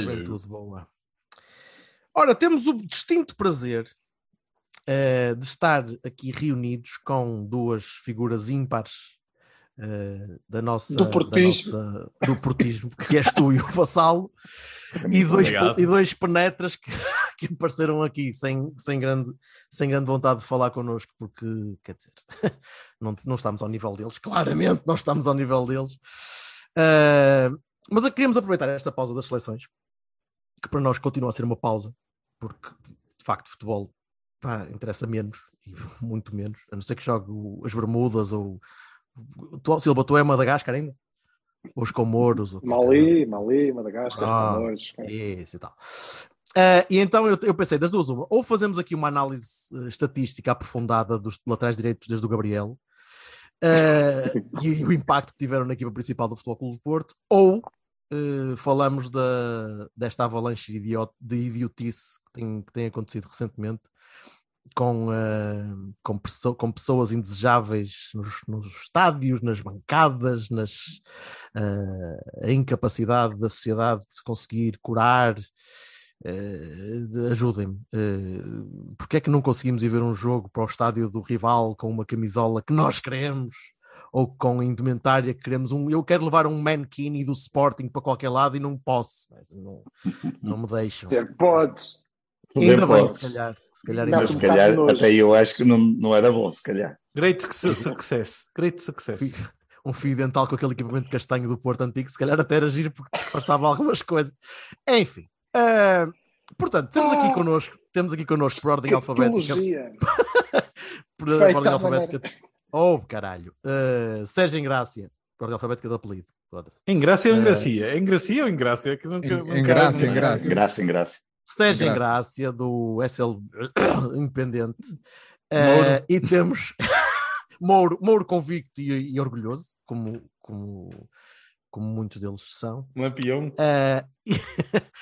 Juventude boa. Ora, temos o distinto prazer eh, de estar aqui reunidos com duas figuras ímpares eh, da nossa, Do da portismo. nossa- do portismo, que és tu e o Vassalo, e dois, Obrigado. e dois penetras que, que apareceram aqui sem, sem, grande, sem grande vontade de falar connosco, porque, quer dizer, não, não estamos ao nível deles, claramente não estamos ao nível deles. Eh, mas queríamos aproveitar esta pausa das seleções, que para nós continua a ser uma pausa, porque de facto futebol pá, interessa menos, e muito menos, a não ser que jogue as Bermudas ou. Tu, Silva, tu é Madagascar ainda? Ou os Comoros? ou- Mali, Mali, Madagascar, Ah, Comores. Isso e tal. Ah, e então eu, eu pensei, das duas, uma, ou fazemos aqui uma análise eh, estatística aprofundada dos laterais direitos desde o Gabriel ah, e, o impacto que tiveram na equipa principal do Futebol Clube do Porto, ou eh, falamos da, desta avalanche de, idiot, de idiotice que tem, que tem acontecido recentemente com, ah, com, pesso- com pessoas indesejáveis nos, nos estádios, nas bancadas, nas, a incapacidade da sociedade de conseguir curar. De- Ajudem-me. Uh, Porquê é que não conseguimos ir ver um jogo para o estádio do rival com uma camisola que nós queremos? Ou com a indumentária que queremos um. Eu quero levar um mankini do Sporting para qualquer lado e não posso. mas Não, não me deixam. Podes. Ainda bem, se calhar. Se calhar Não, Mas se calhar até eu acho que não, não era bom, se calhar. Great su- success. Great success. Um fio dental com aquele equipamento castanho do Porto Antigo, se calhar até era giro porque disfarçava algumas coisas. Enfim, ah, portanto, temos aqui Ah. connosco, temos aqui connosco por ordem Que alfabética. Por Feita ordem alfabética. Oh, caralho. Ah, Sérgio Engrácia, por ordem alfabética do apelido. Foda-se. Em Grácia ou Gracia? Em Gracia ou em Grácia? Que nunca- Em- nunca- em Grácia, em nunca- Grácia. Graça em graça. Sérgio. Engrácia, do SL Independente. Ah, e temos Mouro, Mouro convicto e, e orgulhoso, como, como, como muitos deles são. Lampião. Eh, e,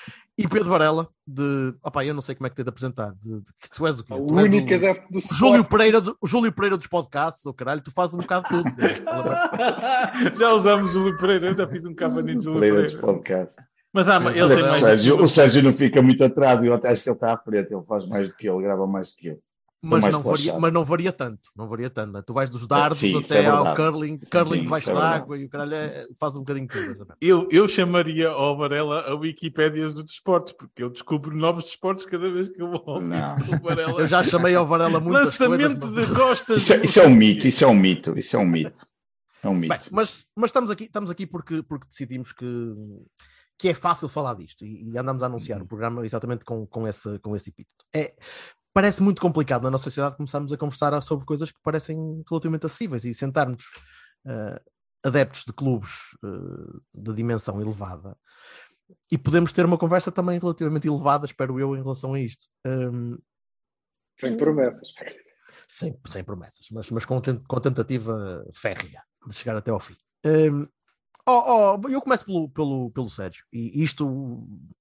e Pedro Varela, de. Opá, eu não sei como é que te de apresentar. De, de- que tu és o quê? O Tu único adepto do o Júlio. Pereira, do, o Júlio Pereira dos podcasts, o caralho, tu fazes um bocado tudo. já usamos Júlio Pereira, eu já fiz um cavalinho de Júlio Falei dos Pereira. podcasts. Mas ah, mas ele Olha tem que o, mais. Sérgio, o Sérgio não fica muito atrás, eu até acho que ele está à frente, ele faz mais do que eu, ele grava mais do que eu. Mas, não varia, mas não varia tanto. Não varia tanto. né? Tu vais dos dardos Sim, até é ao curling, curling sim, debaixo é d'água e o caralho é- faz um bocadinho de tudo. Eu, eu chamaria ao Varela a Wikipédias dos desportos, porque eu descubro novos desportos cada vez que eu vou ouvir Não. o Varela. Eu já chamei ao Varela muitas Lançamento coisas. de costas. Isso, é- isso é um mito, isso é um mito, isso é um mito. É um mito. Bem, mas, mas estamos aqui, estamos aqui porque, porque decidimos que, que é fácil falar disto e, e andamos a anunciar Uhum. o programa exatamente com, com, esse, com esse epíteto. É, parece muito complicado na nossa sociedade começarmos a conversar sobre coisas que parecem relativamente acessíveis e sentarmos eh, adeptos de clubes eh, de dimensão elevada e podemos ter uma conversa também relativamente elevada, espero eu, em relação a isto. Um, Sem promessas. sem, sem promessas, mas, mas com, com tentativa férrea de chegar até ao fim. Hum, oh, oh, eu começo pelo, pelo, pelo Sérgio, e isto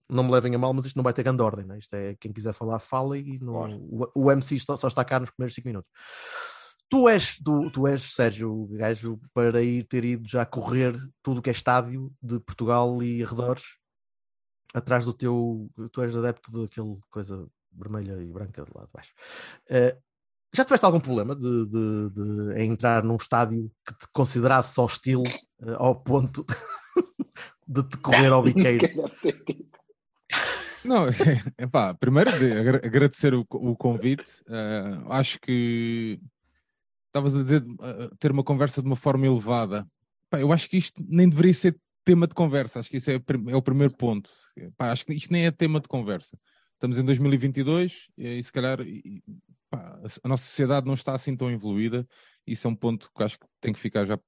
não me levem a mal, mas isto não vai ter grande ordem, né? isto é quem quiser falar, fala e não- Claro. o, o MC só, só está cá nos primeiros 5 minutos. Tu és, tu, tu és, Sérgio, gajo para ir ter ido já correr tudo o que é estádio de Portugal e arredores, atrás do teu. Tu és adepto daquele coisa vermelha e branca de lá de baixo. Eh, já tiveste algum problema de, de- de entrar num estádio que te considerasse hostil ao ponto de te correr ao biqueiro? Não, epá, primeiro de agra- agradecer o, o convite. eh, acho que estavas a dizer eh, ter uma conversa de uma forma elevada. Pá, eu acho que isto nem deveria ser tema de conversa. Acho que isso é, é o primeiro ponto. Pá, acho que isto nem é tema de conversa. Estamos em 2022 e, se calhar e- pá, a nossa sociedade não está assim tão evoluída. Isso é um ponto que acho que tem que ficar já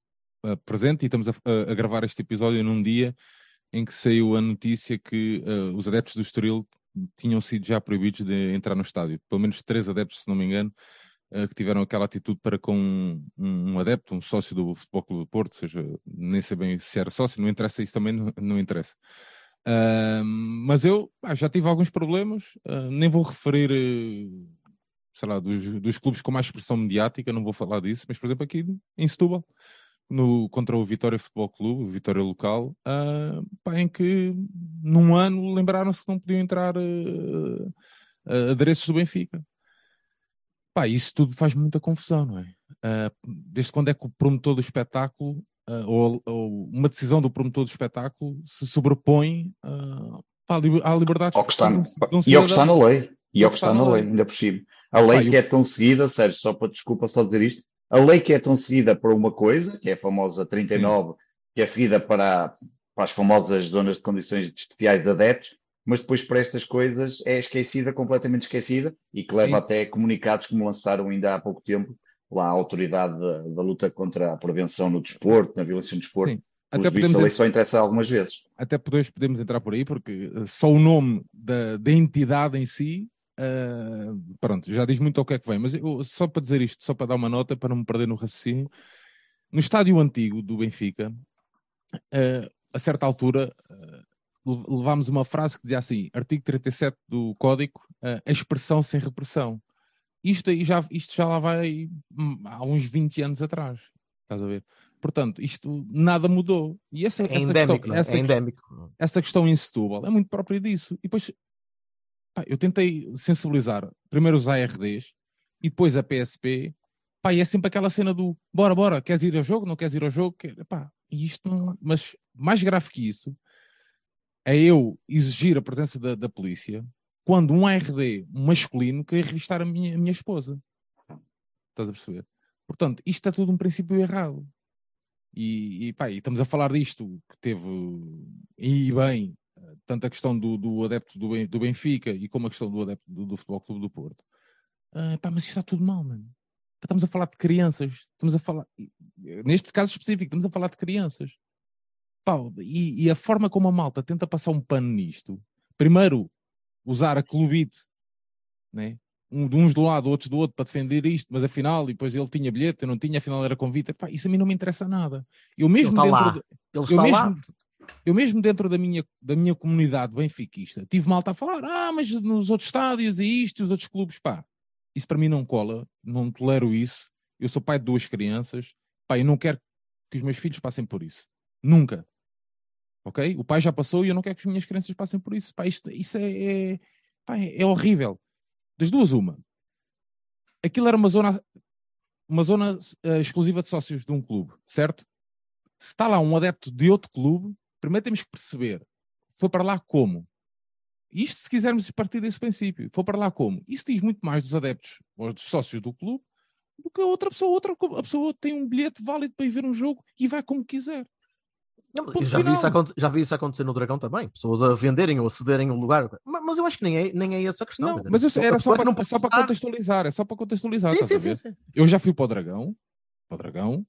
uh, presente. E estamos a, a- gravar este episódio num dia em que saiu a notícia que uh, os adeptos do Estoril tinham sido já proibidos de entrar no estádio. Pelo menos três adeptos, se não me engano, uh, que tiveram aquela atitude para com um, um adepto, um sócio do Futebol Clube do Porto, seja, nem sei bem se era sócio, não interessa isso também, não, não interessa. Mas eu pá, já tive alguns problemas, uh, nem vou referir, sei lá, dos, dos clubes com mais expressão mediática, não vou falar disso, mas por exemplo aqui em Setúbal, no, contra o Vitória Futebol Clube, o Vitória local, uh, pá, em que num ano lembraram-se que não podiam entrar uh, uh, adereços do Benfica. Pá, isso tudo faz muita confusão, não é? desde quando é que o promotor do espetáculo ou, ou, uma decisão do promotor do espetáculo se sobrepõe uh, à, liber, à liberdade ao que está, de um, de E ao que está na lei. E ao que está na lei, ainda por cima. A lei Pá, que eu- é tão seguida, Sérgio, só para desculpa só dizer isto, a lei que é tão seguida para uma coisa, que é a famosa 39, que é seguida para, para as famosas zonas de condições especiais de adeptos, mas depois para estas coisas é esquecida, completamente esquecida, e que leva Sim. até comunicados como lançaram ainda há pouco tempo lá a autoridade da, da luta contra a prevenção no desporto, na violência no desporto. Sim. Até podemos, a lei en- só interessa algumas vezes. até podemos, podemos entrar por aí, porque uh, só o nome da, da entidade em si, uh, pronto, já diz muito ao que é que vem. Mas eu, só para dizer isto, só para dar uma nota, para não me perder no raciocínio, no estádio antigo do Benfica, uh, a certa altura, uh, le- levámos uma frase que dizia assim: artigo 37 do Código, a expressão sem repressão. Isto, aí já, isto já lá vai há uns 20 anos atrás. Estás a ver? Portanto, isto nada mudou. E essa, É essa endémico, questão, é? essa É questão- endémico. essa questão em Setúbal é muito própria disso. E depois, pá, eu tentei sensibilizar primeiro os ARDs e depois a PSP. Pá, e é sempre aquela cena do bora, bora, queres ir ao jogo, não queres ir ao jogo? Quer- Pá, isto não... Mas mais grave que isso é eu exigir a presença da, da polícia quando um ARD masculino queria revistar a minha, a minha esposa. Estás a perceber? Portanto, isto é tudo um princípio errado. E, e, pá, e estamos a falar disto que teve, e bem, tanto a questão do, do adepto do, do Benfica e como a questão do adepto do, do Futebol Clube do Porto. Ah, pá, mas isto está tudo mal, mano. Estamos a falar de crianças, estamos a falar, neste caso específico, estamos a falar de crianças. Pá, e, e a forma como a malta tenta passar um pano nisto, primeiro usar a clubite, né? um, de uns do lado, outros do outro, para defender isto, mas afinal, e depois ele tinha bilhete, eu não tinha, afinal era convite. Pá, isso a mim não me interessa nada. Eu Ele mesmo está dentro lá. de- Ele eu está lá. Eu mesmo dentro da minha, da minha comunidade benfiquista, tive malta a falar, ah, mas nos outros estádios e isto, os outros clubes, pá, isso para mim não cola, não tolero isso. Eu sou pai de duas crianças, pá, e não quero que os meus filhos passem por isso. Nunca. Ok? O pai já passou e eu não quero que as minhas crianças passem por isso. Pá, isto, isso é, é, pá, é, é horrível. Das duas, uma. Aquilo era uma zona, uma zona eh, exclusiva de sócios de um clube, certo? Se está lá um adepto de outro clube, primeiro temos que perceber, foi para lá como? Isto se quisermos partir desse princípio, foi para lá como? Isso diz muito mais dos adeptos ou dos sócios do clube do que a outra pessoa. Outra, a pessoa tem um bilhete válido para ir ver um jogo e vai como quiser. Não, já vi, isso já vi isso acontecer no Dragão também. Pessoas a venderem ou a cederem o lugar. Mas, mas eu acho que nem é, nem é essa a questão. Não, dizer, mas eu- era só para, não só para contextualizar, é só para contextualizar. Sim, sim, sim, sim. Eu já fui para o Dragão, para o Dragão,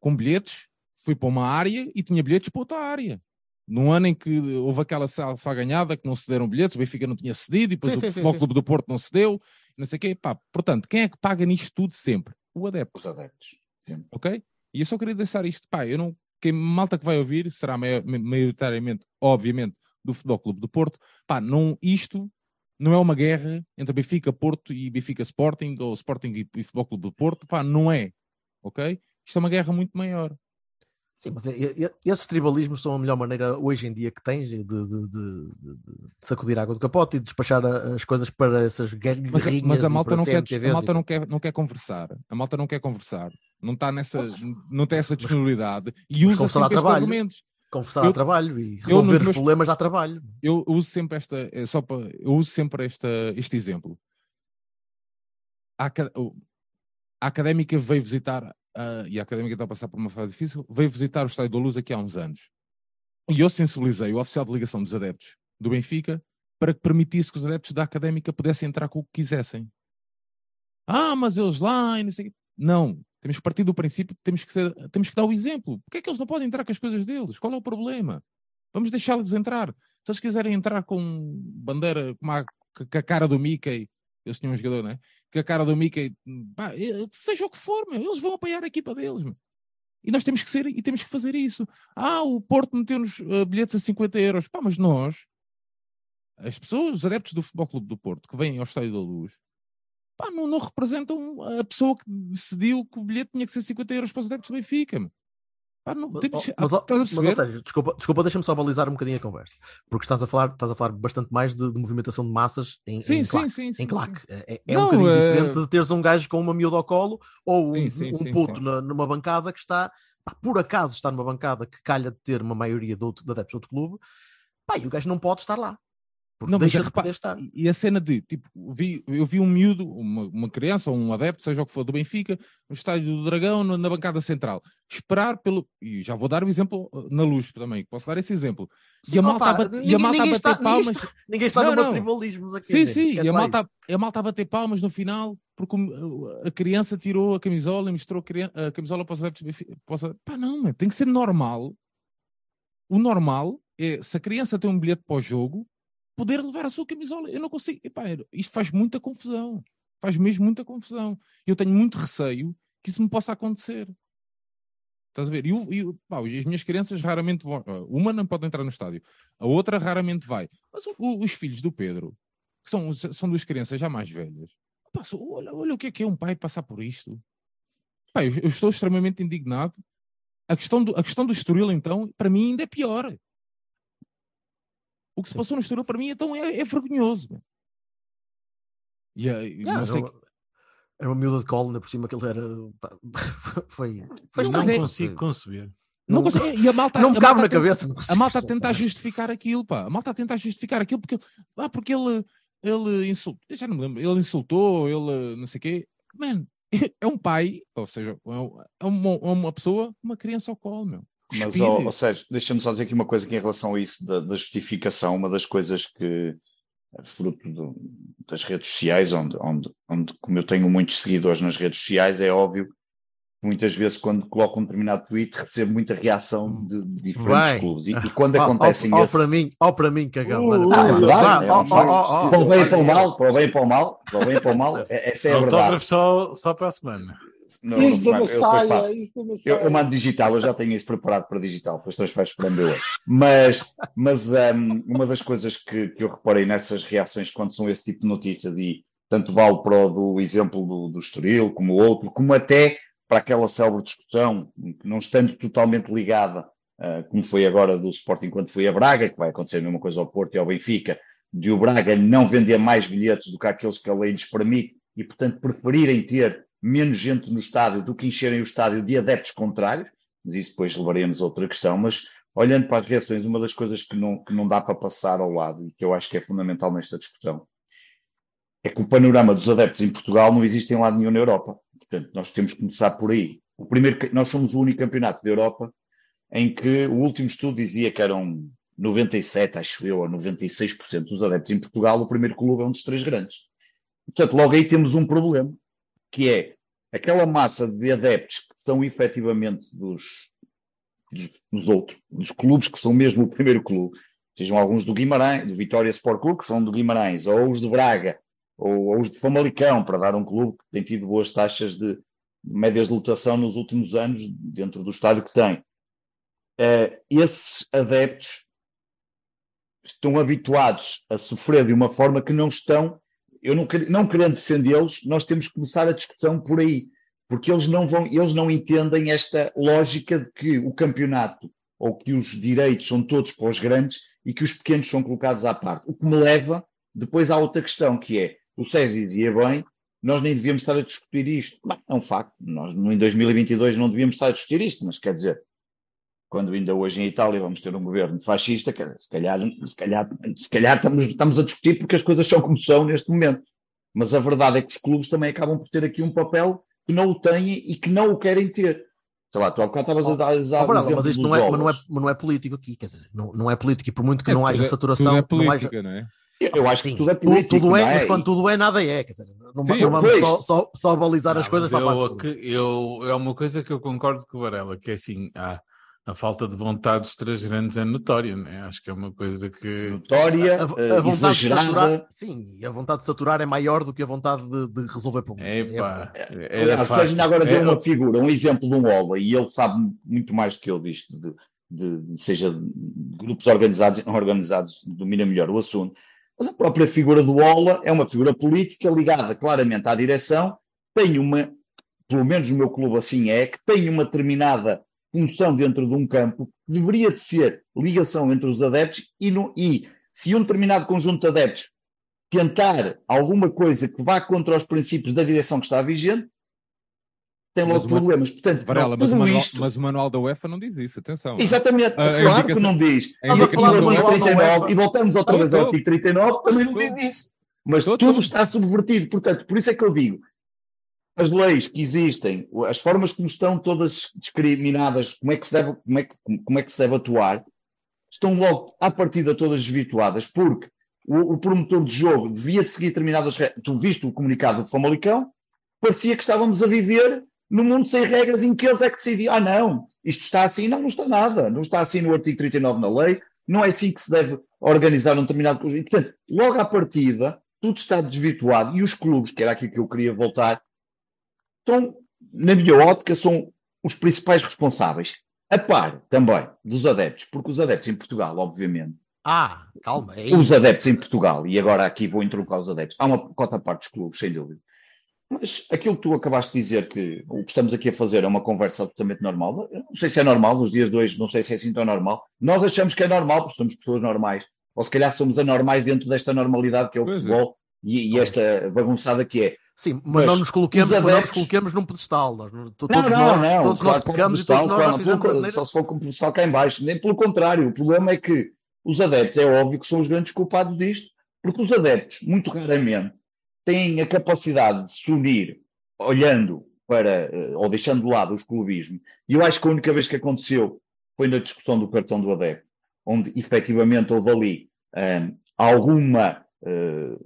com bilhetes, fui para uma área e tinha bilhetes para outra área. Num ano em que houve aquela sal- salganhada que não cederam bilhetes, o Benfica não tinha cedido, e depois Sim, o sim, Futebol sim. Clube do Porto não cedeu, não sei o quê. Pá, portanto, quem é que paga nisto tudo sempre? O adepto, Os adeptos. Sempre. ok? E eu só queria deixar isto, pá, eu não, quem malta que vai ouvir será mai- maioritariamente, obviamente, do Futebol Clube do Porto. Pá, não, isto não é uma guerra entre Benfica, Porto e Benfica Sporting, ou Sporting e, e Futebol Clube do Porto, pá, não é, ok? Isto é uma guerra muito maior. Sim, mas e- e- esses tribalismos são a melhor maneira hoje em dia que tens de, de- de- de- sacudir a água do capote e despachar a- as coisas para essas guerrinhas Mas, a- mas a malta, não quer, a malta e- não, quer, não quer conversar. A malta não quer conversar. Não está nessa, Mas- não tem essa mas- disponibilidade e usa sempre estes argumentos. conversar Eu- a trabalho e resolver nos os meus- problemas dá trabalho. eu uso sempre esta, é só para, eu uso sempre esta, este exemplo. A, a académica veio visitar, ah, e a académica está a passar por uma fase difícil, veio visitar o Estádio da Luz aqui há uns anos. E eu sensibilizei o oficial de ligação dos adeptos do Benfica para que permitisse que os adeptos da académica pudessem entrar com o que quisessem. Ah, mas eles lá e não sei o quê. Não, temos que partir do princípio temos que, ser, temos que dar o exemplo. Porquê é que eles não podem entrar com as coisas deles? Qual é o problema? Vamos deixá-los entrar. Se eles quiserem entrar com bandeira, com a, com a cara do Mickey, eles tinham um jogador, não é? Com a cara do Mickey, pá, eh, seja o que for, meu, eles vão apoiar a equipa deles. Meu. E nós temos que ser e temos que fazer isso. Ah, o Porto meteu-nos uh, bilhetes a 50 euros. Pá, mas nós, as pessoas, os adeptos do Futebol Clube do Porto, que vêm ao Estádio da Luz, pá, não, não representam a pessoa que decidiu que o bilhete tinha que ser 50 euros para os adeptos do Benfica. Meu. Não, Mas, mas, ah, a mas, ou seja, desculpa, desculpa deixa-me só balizar um bocadinho a conversa, porque estás a falar, estás a falar bastante mais de, de movimentação de massas em, Sim, em sim, claque. sim, em claque. É, é Não, um bocadinho eh, diferente de teres um gajo com uma miúda ao colo ou um, um puto na- numa bancada que está, pá, por acaso está numa bancada que calha de ter uma maioria de, outro, de adeptos de outro clube, pá, e o gajo não pode estar lá. Porque Não, mas repara-. E- a cena de, tipo, vi, eu vi um miúdo, uma, uma criança ou um adepto, seja o que for, do Benfica, no estádio do Dragão, na, bancada central, esperar pelo. E já vou dar o exemplo uh, na luz também, posso dar esse exemplo. Sim, e a malta, opa, a bat- e ninguém- a malta a ninguém bater está- ninguém palmas. está- Ninguém está Não, numa não. tribalismos aqui. Sim, sim, esquece e a malta, a malta a bater palmas no final, porque o- a criança tirou a camisola e mostrou a, camisola para os adeptos do Benfica. Pá, não, meu, tem que ser normal. O normal é, se a criança tem um bilhete para o jogo, poder levar a sua camisola. Eu não consigo. Epá, isto faz muita confusão. Faz mesmo muita confusão. Eu tenho muito receio que isso me possa acontecer. Estás a ver? E, as minhas crianças raramente vão. Uma não pode entrar no estádio, a outra raramente vai. Mas o- o- os filhos do Pedro, que são, são duas crianças já mais velhas, olha, olha o que é que é um pai passar por isto. Pá, eu, eu estou extremamente indignado. A questão, do, a questão do Estoril, então, para mim ainda é pior. O que se passou no Estoril, para mim, então, é, é vergonhoso. E, eh, Ah, não sei, era, uma, era uma miúda de colo, ainda por cima que ele era. Foi. foi Mas Não, é- consigo conceber. não não- consigo- e a malta, não me a cabe malta na cabeça. não A malta a tentar justificar aquilo, pá. A malta a tentar justificar aquilo porque, ah, porque ele, ele insultou, já não me lembro, ele insultou, ele não sei o quê. Man, é um pai, ou seja, é um- é uma, é uma pessoa, uma criança ao colo, meu. Mas, ó, ou seja, deixa-me só dizer aqui uma coisa aqui em relação a isso da, da justificação. Uma das coisas que, fruto do- das redes sociais, onde, onde, onde, como eu tenho muitos seguidores nas redes sociais, é óbvio que muitas vezes, quando coloco um determinado tweet, recebo muita reação de, diferentes clubes. E, e quando ó, acontecem esses. para mim, ó para mim, cagão. Uh, Ah, é verdade, é ó, Para o bem e olha, para o mal, para o bem e para o mal, para o bem para o mal, é- essa é a verdade. Só, só para a semana. Não, Isso não, da eu depois Massaia, faço. isso da Eu, eu mando digital, eu já tenho isso preparado para digital, depois depois vais esperando eu hoje. Mas, mas hum, uma das coisas que, que eu reparei nessas reações quando são esse tipo de notícias, e tanto vale para o do exemplo do, do Estoril, como o outro, como até para aquela célebre discussão, que não estando totalmente ligada, ah, como foi agora do Sporting quando foi a Braga, que vai acontecer a mesma coisa ao Porto e ao Benfica, de o Braga não vender mais bilhetes do que aqueles que a lei lhes permite e, portanto, preferirem ter menos gente no estádio do que encherem o estádio de adeptos contrários, mas isso depois levaremos a outra questão, mas olhando para as reações, uma das coisas que não, que não dá para passar ao lado e que eu acho que é fundamental nesta discussão é que o panorama dos adeptos em Portugal não existe em lado nenhum na Europa. Portanto, nós temos que começar por aí. O primeiro, nós somos o único campeonato da Europa em que o último estudo dizia que eram 97, acho eu, ou 96% dos adeptos em Portugal, o primeiro clube é um dos três grandes. Portanto, logo aí temos um problema, que é aquela massa de adeptos que são efetivamente dos, dos, dos outros, dos clubes que são mesmo o primeiro clube, sejam alguns do Guimarães, do Vitória Sport Clube, que são do Guimarães, ou os de Braga, ou, ou os de Famalicão, para dar um clube que tem tido boas taxas de médias de lotação nos últimos anos, dentro do estádio que tem. Eh, esses adeptos estão habituados a sofrer de uma forma que não estão, eu não, não querendo defendê-los, nós temos que começar a discussão por aí, porque eles não vão, eles não entendem esta lógica de que o campeonato ou que os direitos são todos para os grandes e que os pequenos são colocados à parte. O que me leva depois à outra questão, que é, o César dizia bem, nós nem devíamos estar a discutir isto. Bem, é um facto, nós em 2022 não devíamos estar a discutir isto, mas quer dizer, quando ainda hoje em Itália vamos ter um governo fascista, dizer, se calhar, se calhar, se calhar estamos, estamos a discutir porque as coisas são como são neste momento. Mas a verdade é que os clubes também acabam por ter aqui um papel que não o têm e que não o querem ter. Sei lá, tu há bocado estavas a dar, a dar Oh, mas isto não é, mas não, é, mas não é político aqui, quer dizer, não, não é político e por muito que É, não haja é- saturação, tudo é não haja, política, não é? Eu, eu acho Sim, que tudo é político. tudo é, não mas quando tudo é, nada é. Quer dizer, não, Sim, não vamos só, só, só balizar Não, as coisas mas para a eu, que- eu, é uma coisa que eu concordo com o Varela, que é assim, há, a falta de vontade dos três grandes é notória, né? acho que é uma coisa que Notória, a, eh, a vontade de saturar, exagerada. sim, e a vontade de saturar é maior do que a vontade de, de resolver problemas. Epá, É- era Aliás, fácil. Agora deu É, uma figura, um exemplo de um Ola, e ele sabe muito mais do que eu disto, de, de- de- seja de grupos organizados e não organizados, domina melhor o assunto. Mas a própria figura do Ola é uma figura política ligada claramente à direção, tem uma, pelo menos no meu clube assim é, que tem uma determinada função dentro de um campo, que deveria de ser ligação entre os adeptos e, no, e se um determinado conjunto de adeptos tentar alguma coisa que vá contra os princípios da direção que está vigente, tem logo Mas problemas. Portanto, Varela, não, mas, o tudo manual, isto... mas o manual da UEFA não diz isso, atenção. Exatamente, A- a claro que indicação- não diz. a E aqui indicação no do artigo UEFA- 39, e voltamos outra Tô, vez ao artigo 39, também não diz isso. Mas tudo está subvertido. Portanto, por isso é que eu digo, as leis que existem, as formas como estão todas discriminadas, como é que se deve, como é que, como é que se deve atuar, estão logo à partida todas desvirtuadas, porque o, o promotor de jogo devia de seguir determinadas regras. Tu viste o comunicado do Famalicão, parecia que estávamos a viver num mundo sem regras em que eles é que decidiam, ah não, isto está assim, não, não está nada, não está assim no artigo 39 na lei, não é assim que se deve organizar um determinado conjunto. Portanto, logo à partida, tudo está desvirtuado e os clubes, que era aquilo que eu queria voltar, estão, na minha ótica, são os principais responsáveis. A par também dos adeptos, porque os adeptos em Portugal, obviamente, Ah, calma, é os adeptos em Portugal, e agora aqui vou introduzir os adeptos, há uma cota parte dos clubes, sem dúvida. Mas aquilo que tu acabaste de dizer, que o que estamos aqui a fazer é uma conversa absolutamente normal, eu não sei se é normal, nos dias de hoje, não sei se é assim tão normal. Nós achamos que é normal, porque somos pessoas normais, ou se calhar somos anormais dentro desta normalidade que é o Pois é. futebol e, e esta bagunçada que é. Sim, mas, Mas não nos coloquemos, os mas não nos adeptos- coloquemos num pedestal. Nós, não- to- Não, todos não, nós, não. todos nós claro, com pecamos e pedestal, todos nós claro, já fizemos pelo- asneiras. Só se for com o pedestal cá em baixo. Nem pelo contrário. O problema é que os adeptos, é óbvio que são os grandes culpados disto, porque os adeptos, muito raramente, têm a capacidade de se unir olhando para, eh, ou deixando de lado os clubismo. E eu acho que a única vez que aconteceu foi na discussão do cartão do adepto, onde efetivamente houve ali eh, alguma eh,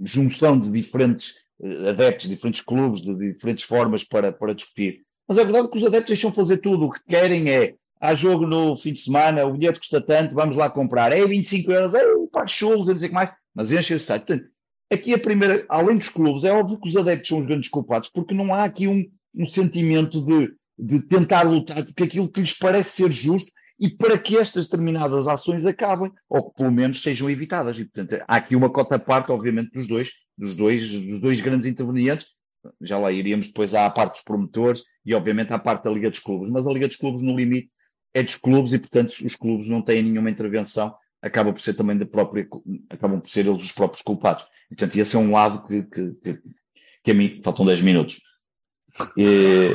junção de diferentes adeptos, diferentes clubes, de diferentes formas para, para discutir. Mas é verdade que os adeptos deixam fazer tudo. O que querem é, há jogo no fim de semana, o bilhete custa tanto, vamos lá comprar. É 25 euros, é o par de chulos, não sei o que mais. Mas enchem o estádio. Portanto, aqui a primeira, além dos clubes, é óbvio que os adeptos são os grandes culpados, porque não há aqui um, um sentimento de, de tentar lutar porque aquilo que lhes parece ser justo e para que estas determinadas ações acabem, ou que pelo menos sejam evitadas. E, portanto, há aqui uma cota parte, obviamente, dos dois, dos dois, dos dois grandes intervenientes. Já lá iríamos depois à parte dos promotores e, obviamente, à parte da Liga dos Clubes. Mas a Liga dos Clubes, no limite, é dos clubes e, portanto, os clubes não têm nenhuma intervenção, acaba por ser também da própria, acabam por ser eles os próprios culpados. Portanto, esse é um lado que, que, que, que a mim, faltam 10 minutos. E...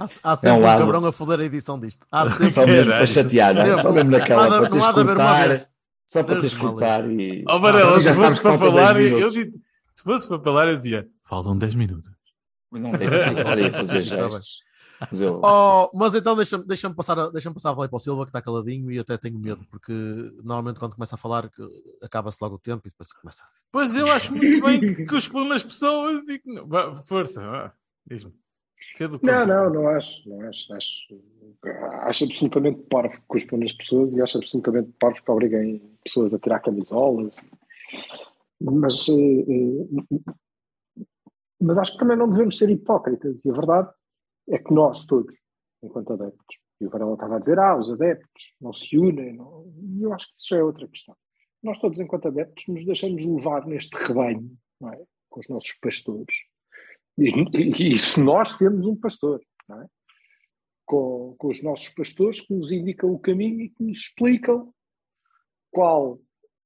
Há, há sempre É um um, lado. cabrão a foder a edição disto. Há sempre. Só mesmo para chatear, é? Só mesmo naquela, para teres não que só para que me cortar e... Ó Varela, se fosse que para faltam 10 falar, eu digo, se fosse para falar, eu dizia, faltam 10 minutos. Não tem que fazer bem. gestos. Mas eu- Oh, mas então deixa-me deixa passar, a- deixa passar a bola para o Silva, que está caladinho, e até tenho medo, porque normalmente quando começa a falar, que acaba-se logo o tempo e depois começa. Pois eu acho muito bem que cuspam nas pessoas e que... Força, diz-me. Não, não, não acho. Não acho, acho, acho absolutamente parvo que cuspam nas pessoas e acho absolutamente parvo que obriguem pessoas a tirar camisolas. Mas, eh, eh, mas acho que também não devemos ser hipócritas e a verdade é que nós todos, enquanto adeptos, e o Varela estava a dizer, ah, os adeptos não se unem, não... e eu acho que isso já é outra questão. Nós todos, enquanto adeptos, nos deixamos levar neste rebanho, é? com os nossos pastores, e, e, se nós temos um pastor, é? com, com os nossos pastores que nos indicam o caminho e que nos explicam qual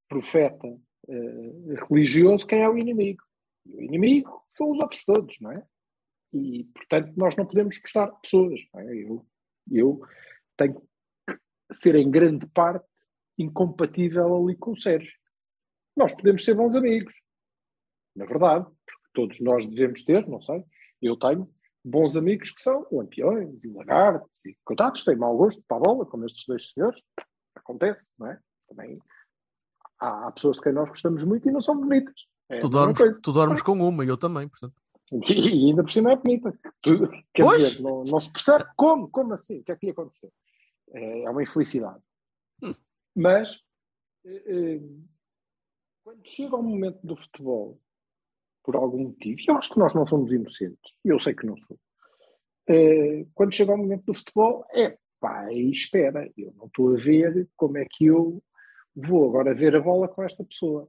profeta eh, religioso quem é o inimigo. E o inimigo são os outros todos, não é? E, portanto, nós não podemos gostar de pessoas. É? eu, eu tenho que ser, em grande parte, incompatível ali com o Sérgio. Nós podemos ser bons amigos, na verdade, todos nós devemos ter, não sei, eu tenho bons amigos que são lampiões e lagartos e coitados, têm mau gosto para a bola, como estes dois senhores, acontece, não é? Também há, há pessoas de quem nós gostamos muito e não são bonitas. É Tu dormes, tu dormes com uma e eu também, portanto. E, ainda por cima é bonita. Tu- quer Pois. dizer, não, não se percebe como, como assim, o que é que ia acontecer? É, é uma infelicidade. Hum. Mas eh, eh, quando chega o momento do futebol, por algum motivo, e eu acho que nós não somos inocentes, eu sei que não sou. eh, quando chega o momento do futebol, é pá, espera, eu não estou a ver como é que eu vou agora ver a bola com esta pessoa.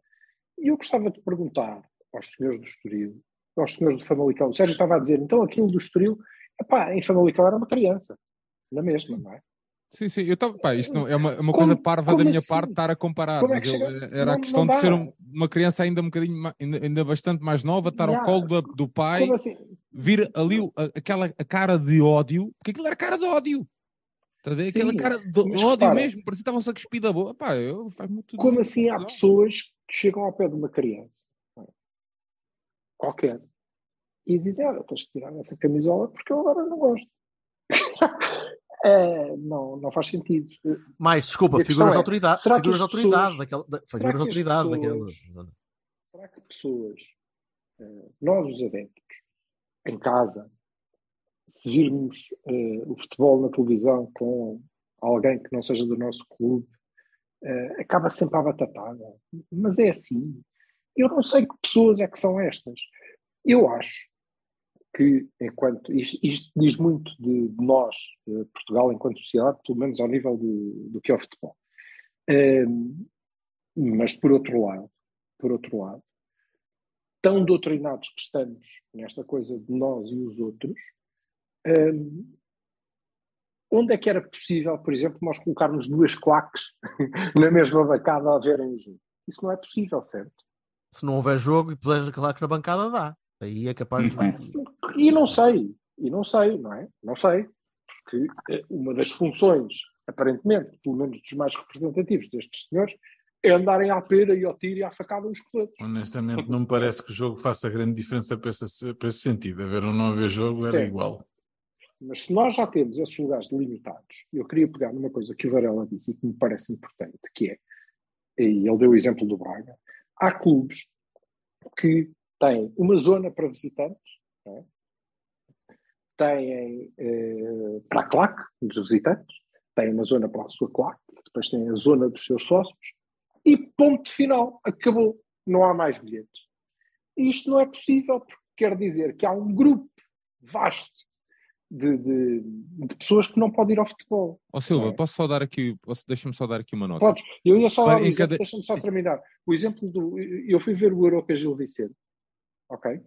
E eu gostava de perguntar aos senhores do Estoril, aos senhores do Famalicão, o Sérgio estava a dizer, então aquilo do Estoril, epá, em Famalicão era uma criança, na mesma, não é? Sim, sim, eu estava. Pá, isto não, é uma, é uma Como- coisa parva da minha assim? parte estar a comparar, é mas eu- chega- era a não- questão não de ser um- uma criança ainda um bocadinho, ainda, ainda bastante mais nova, estar ao Ya. colo da- do pai, assim? vir ali a- aquela a cara de ódio, porque aquilo era cara de ódio. A ver? Aquela Sim, cara de ódio repara. mesmo, parecia que estavam-se a cuspir da boca. Pá, eu faz muito. Como assim há pessoas que chegam ao pé de uma criança, é? qualquer, e dizem, olha, tens de tirar essa camisola porque eu agora não gosto. É, não, não faz sentido. Mais, desculpa, figuras de é, autoridade, figuras de autoridade, daquela, da, figuras de autoridade pessoas- daquela zona. Será que pessoas, eh, nós os adeptos, em casa, se virmos eh, o futebol na televisão com alguém que não seja do nosso clube, acaba sempre à batatada. Mas é assim. Eu não sei que pessoas é que são estas. Eu acho que, enquanto. Isto, isto diz muito de, de nós, eh, Portugal, enquanto sociedade, pelo menos ao nível do, do que é o futebol. Eh, mas, por outro lado, por outro lado, tão doutrinados que estamos nesta coisa de nós e os outros, hum, onde é que era possível, por exemplo, nós colocarmos duas claques na mesma bancada a verem o jogo? Isso não é possível, certo? Se não houver jogo e puderes claro que na bancada dá. Aí é capaz de. E não sei, e não sei, não é? Não sei, porque eh, uma das funções, aparentemente, pelo menos dos mais representativos destes senhores, é andarem à pera e ao tiro e à facada uns com os outros. Honestamente, não me parece que o jogo faça grande diferença para esse, para esse sentido. Haver ou não haver jogo era Certo. igual. Mas se nós já temos esses lugares delimitados, eu queria pegar numa coisa que o Varela disse e que me parece importante, que é, e ele deu o exemplo do Braga, há clubes que têm uma zona para visitantes, não é? Têm eh, para a claque dos visitantes, têm uma zona para a sua claque, depois têm a zona dos seus sócios, e ponto final, acabou, não há mais bilhetes. E isto não é possível, porque quer dizer que há um grupo vasto de, de- de pessoas que não podem ir ao futebol. Ó Silva, Não é? posso só dar aqui, deixa-me só dar aqui uma nota. Podes. Eu ia só Para dar um exemplo, cada- deixa-me só terminar. O exemplo do. Eu fui ver o Euro com a Gil Vicente, ok?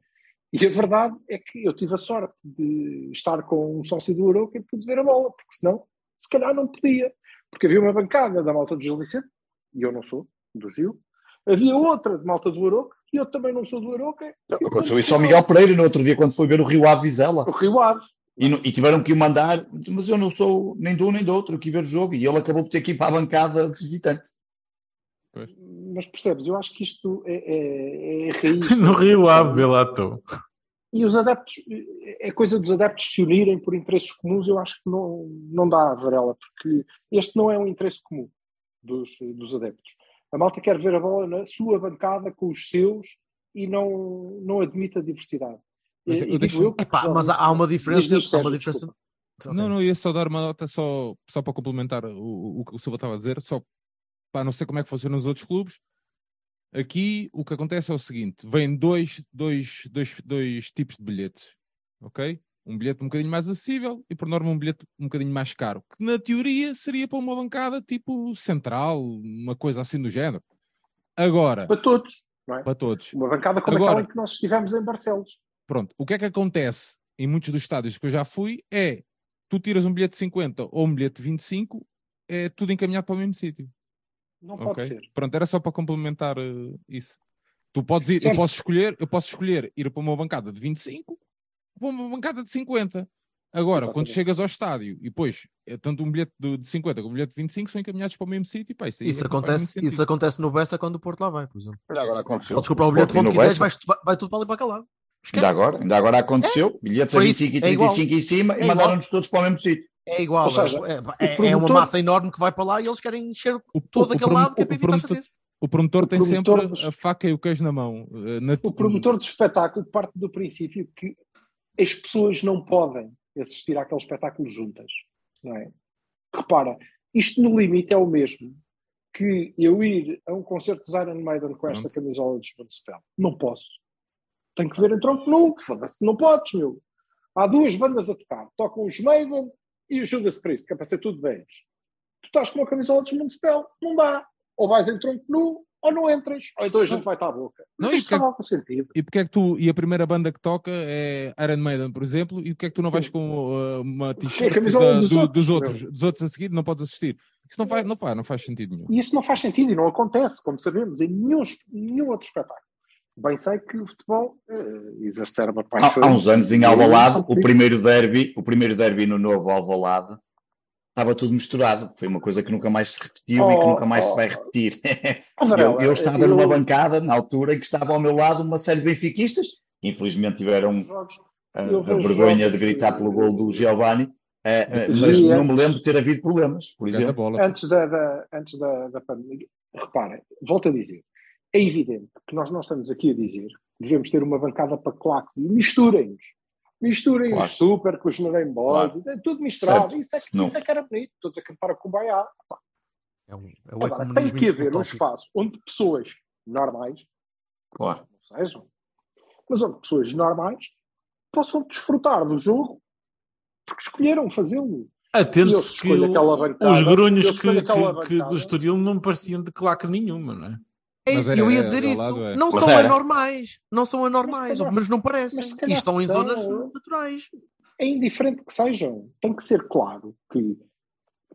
E a verdade é que eu tive a sorte de estar com um sócio do Euro que pude ver a bola, porque senão, se calhar não podia. Porque havia uma bancada da malta do Gil Vicente, e eu não sou, do Gil. Havia outra de malta do Euro, e eu também não sou do Euro. Aconteceu isso ao Miguel Pereira no outro dia, quando foi ver o Rio Ave Vizela. O Rio Ave. E, e tiveram que o mandar, mas eu não sou nem de um nem do outro, eu quis ver o jogo. E ele acabou por ter que ir para a bancada de visitante. Mas percebes, eu acho que isto é, é, é a raiz. No Rio Ave, lá estou. E os adeptos, é coisa dos adeptos se unirem por interesses comuns, eu acho que não, não dá, Varela, porque este não é um interesse comum dos, dos adeptos. A malta quer ver a bola na sua bancada com os seus e não, não admite a diversidade. Mas eu digo deixo- eu que Epá, jogo mas há, uma diferença. diz, há uma diferença. desculpa. Não, não, ia só dar uma nota só, só para complementar o, o que o Silva estava a dizer, só para não sei como é que funciona nos outros clubes. Aqui o que acontece é o seguinte: vêm dois, dois, dois, dois tipos de bilhetes, ok? Um bilhete um bocadinho mais acessível e, por norma, um bilhete um bocadinho mais caro, que na teoria seria para uma bancada tipo central, uma coisa assim do género. Agora, Para todos, é? para todos. Uma bancada como Agora- aquela que nós estivemos em Barcelos. Pronto, o que é que acontece em muitos dos estádios que eu já fui é tu tiras um bilhete de 50 ou um bilhete de 25, é tudo encaminhado para o mesmo sítio. Não pode ok? ser. Pronto, era só para complementar eh, isso. Tu podes ir, eu posso escolher, eu posso escolher ir para uma bancada de 25 ou para uma bancada de 50. Agora, quando Exatamente. chegas ao estádio e depois, eh, tanto um bilhete de, de 50 como um bilhete de 25 são encaminhados para o mesmo sítio, pá, isso, aí Isso é acontece, isso acontece no Bessa quando o Porto lá vai, por exemplo. Ainda agora aconteceu. Podes comprar o bilhete e quando quiseres, vai, vai tudo para ali para aquele lado. Ainda agora, ainda agora aconteceu. Bilhetes a Por isso, 25 e é igual. 35 em cima É e mandaram-nos todos para o mesmo sítio. É igual, seja, é, é- o é uma promotor- massa enorme que vai para lá e eles querem encher O- todo o aquele lado que é o para evitar promotor- fazer isso. O promotor O tem promotor sempre dos- a faca e o queijo na mão. eh, na- O promotor do espetáculo parte do princípio que as pessoas não podem assistir àquele espetáculo juntas, não é? Repara, isto no limite é o mesmo que eu ir a um concerto dos Iron Maiden com esta camisola de Municipal. Não posso. Tenho que ver em tronco nu, foda-se, não podes, meu. Há duas bandas a tocar, tocam os Maiden e o Judas Priest, que é para ser tudo velhos. Tu estás com uma camisola de Municipal, não dá. Ou vais em tronco nu, ou não entras, ou então a gente vai-te à boca. Mas Não, isto e faz algum sentido. E porque é que tu, e a primeira banda que toca é Iron Maiden, por exemplo, e porque é que tu não vais com uh, uma t-shirt camisola da- dos do- outros, dos outros, dos outros a seguir, não podes assistir. Isso não faz, não faz, não faz sentido nenhum. E isso não faz sentido e não acontece, como sabemos, em nenhum, nenhum outro espetáculo. Bem sei que o futebol eh, exacerba paixões. Há, há uns anos em Eu Alvalade, o primeiro derby, o primeiro derby no novo Alvalade, estava tudo misturado. Foi uma coisa que nunca mais se repetiu e que Oh, nunca mais oh. se vai repetir. Oh, eu, eu estava eu- numa bancada, na altura, em que estava ao meu lado uma série de benfiquistas, que infelizmente tiveram Jogos- a, a vergonha jogos de gritar pelo gol do Giovanni, eh, eh, mas não me lembro de ter havido problemas, por exemplo. Antes da, da- antes da, da pandemia, reparem, volto a dizer, é evidente que nós não estamos aqui a dizer que devemos ter uma bancada para claques e misturem-nos. Misturem Claro. os super com os Boys, Claro. e é tudo misturado. Certo. Isso é, que- isso é que era bonito. Todos a cantar a Kumbaya. É um, é um Agora, tem que haver um espaço onde pessoas normais, Claro. não sejam, mas onde pessoas normais possam desfrutar do jogo porque escolheram fazê-lo. Atente-se que o- bancada, os grunhos que, que- que do Estoril não pareciam de claque nenhuma, não é? Mas eu ia dizer isso. lado, é. Não Mas são era. anormais. Não são anormais, calhar- mas não parecem. mas E estão em são. zonas naturais. É indiferente que sejam. Tem que ser claro que,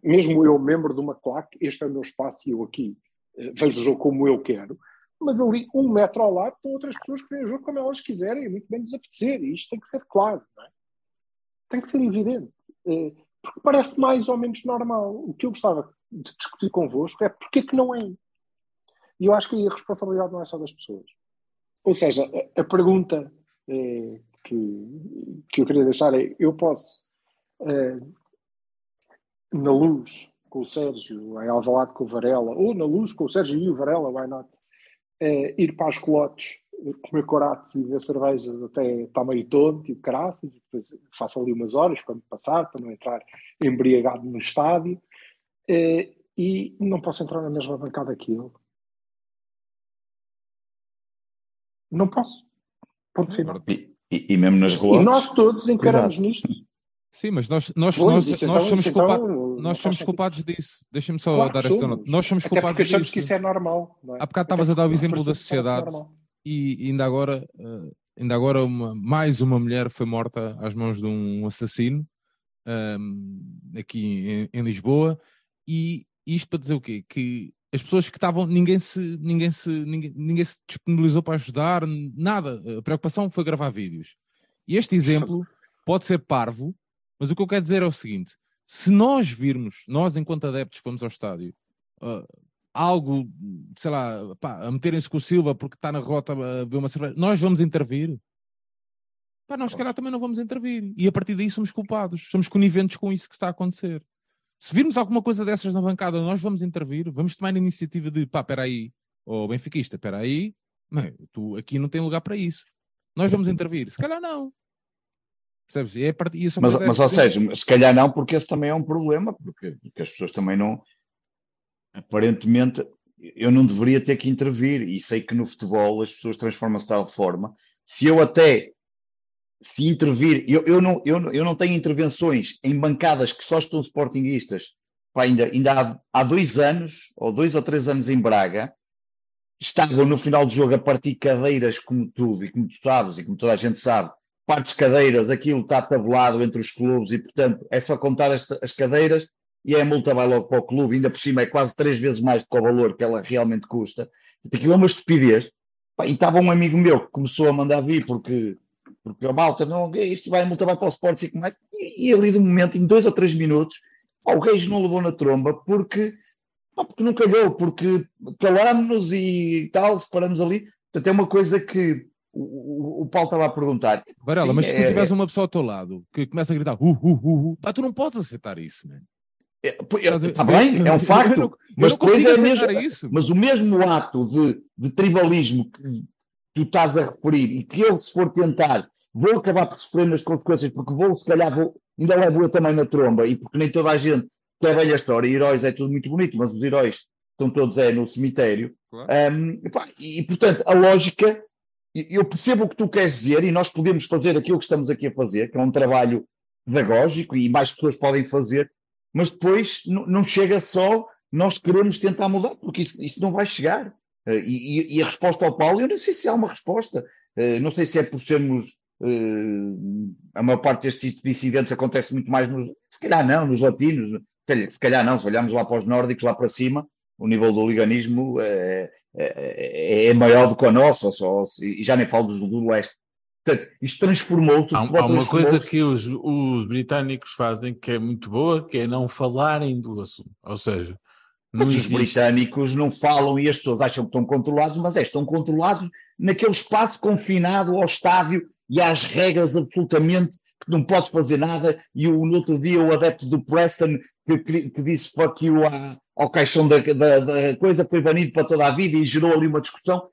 mesmo eu, membro de uma claque, este é o meu espaço e eu aqui eh, vejo o jogo como eu quero. Mas ali, um metro ao lado, estão outras pessoas que veem o jogo como elas quiserem, e muito bem desapetecer. E isto tem que ser claro. Não é? Tem que ser evidente. Eh, Porque parece mais ou menos normal. O que eu gostava de discutir convosco é porque é que não é. E eu acho que a responsabilidade não é só das pessoas. Ou seja, a, a pergunta eh, que, que eu queria deixar é: eu posso, eh, na luz com o Sérgio, em Alvalade com o Varela, ou na luz com o Sérgio e o Varela, why not? Eh, ir para as colotes, comer corates e ver cervejas até estar meio tonto e de caraças, e depois faço ali umas horas para me passar, para não entrar embriagado no estádio, e não posso entrar na mesma bancada que ele. Não posso. Ponto final. E, e- e mesmo nas E relotes. nós todos encaramos Cuidado. nisto. Sim, mas nós, nós, Pois, nós, isso nós então- somos, isso culpa- então nós somos culpados disso. Deixa-me só Claro dar esta nota. Nós somos Até culpados porque achamos disso. que isso é normal. Não é? Há bocado estavas a dar o exemplo da parece sociedade e ainda agora, eh, ainda agora uma, mais uma mulher foi morta às mãos de um assassino ahm, aqui em, em Lisboa e isto para dizer o quê? Que as pessoas que estavam, ninguém se, ninguém se, ninguém, ninguém se disponibilizou para ajudar, nada. A preocupação foi gravar vídeos. E este exemplo pode ser parvo, mas o que eu quero dizer é o seguinte: se nós virmos, nós enquanto adeptos que vamos ao estádio, ah, algo, sei lá, pá, a meterem-se com o Silva porque está na rota a beber uma cerveja, nós vamos intervir. Pá, nós se calhar também não vamos intervir. E a partir daí somos culpados. Somos coniventes com isso que está a acontecer. Se virmos alguma coisa dessas na bancada, nós vamos intervir, vamos tomar a iniciativa de pá, espera aí, ô benfiquista, espera aí, Mãe, tu aqui não tem lugar para isso. Nós vamos intervir. Se calhar não. Percebes? E é part... isso Mas, mas, ou seja, se calhar não, porque esse também é um problema, porque, porque as pessoas também não. Aparentemente, eu não deveria ter que intervir, e sei que no futebol as pessoas transformam-se de tal forma. Se eu até. Se intervir, eu, eu, não, eu, eu não tenho intervenções em bancadas que só estão sportinguistas. Pá, ainda ainda há, há dois anos, ou dois ou três anos em Braga, estavam no final do jogo a partir cadeiras como tudo, e como tu sabes, e como toda a gente sabe, partes cadeiras, aquilo está tabulado entre os clubes e, portanto, é só contar as, as cadeiras e a multa vai logo para o clube, ainda por cima é quase três vezes mais do que o valor que ela realmente custa. Portanto, Aquilo é uma estupidez. E estava um amigo meu que começou a mandar vir porque, porque a malta, não, isto vai, a multa vai para o Sport 5 mais. E, e ali de momento, em dois ou três minutos, pá, o Reis não levou na tromba porque, pá, porque não calhou, porque calámos-nos e tal, separamos ali. Portanto, é uma coisa que o, o, o Paulo estava a perguntar. Varela, Sim, mas se tu é- tiveres uma pessoa ao teu lado que começa a gritar uh, uh, uh, uh, pá, tu não podes aceitar isso, man. Está bem, é um facto. Eu não- eu mas não depois consigo é aceitar mesmo, isso. mas o mesmo ato de, de tribalismo que tu estás a referir e que eu, se for tentar, vou acabar por sofrer nas consequências, porque vou, se calhar, vou, ainda levo eu também na tromba, e porque nem toda a gente quer velha história, e heróis é tudo muito bonito, mas os heróis estão todos é no cemitério. Claro. Um, epá, e, portanto, a lógica, e- eu percebo o que tu queres dizer, e nós podemos fazer aquilo que estamos aqui a fazer, que é um trabalho pedagógico, e mais pessoas podem fazer, mas depois não chega só nós queremos tentar mudar, porque isso, isso não vai chegar. Eh, e, e- a resposta ao Paulo, eu não sei se há uma resposta, Eh, não sei se é por sermos. eh, a maior parte destes tipos de incidentes acontece muito mais nos. Se calhar não, nos latinos, se calhar- não, se olharmos lá para os nórdicos, lá para cima, o nível do liganismo é, é- é maior do que o nosso, só- e já nem falo dos do leste. Portanto, isto transformou-se. Há, há uma coisa que os, os britânicos fazem que é muito boa, que é não falarem do assunto. Ou seja, não Mas os existe. britânicos não falam e as pessoas acham que estão controlados, mas é, estão controlados naquele espaço confinado ao estádio e às regras absolutamente que não podes fazer nada. E o, no outro dia o adepto do Preston que, que, que disse fuck you à- ao caixão da, da, da coisa foi banido para toda a vida e gerou ali uma discussão.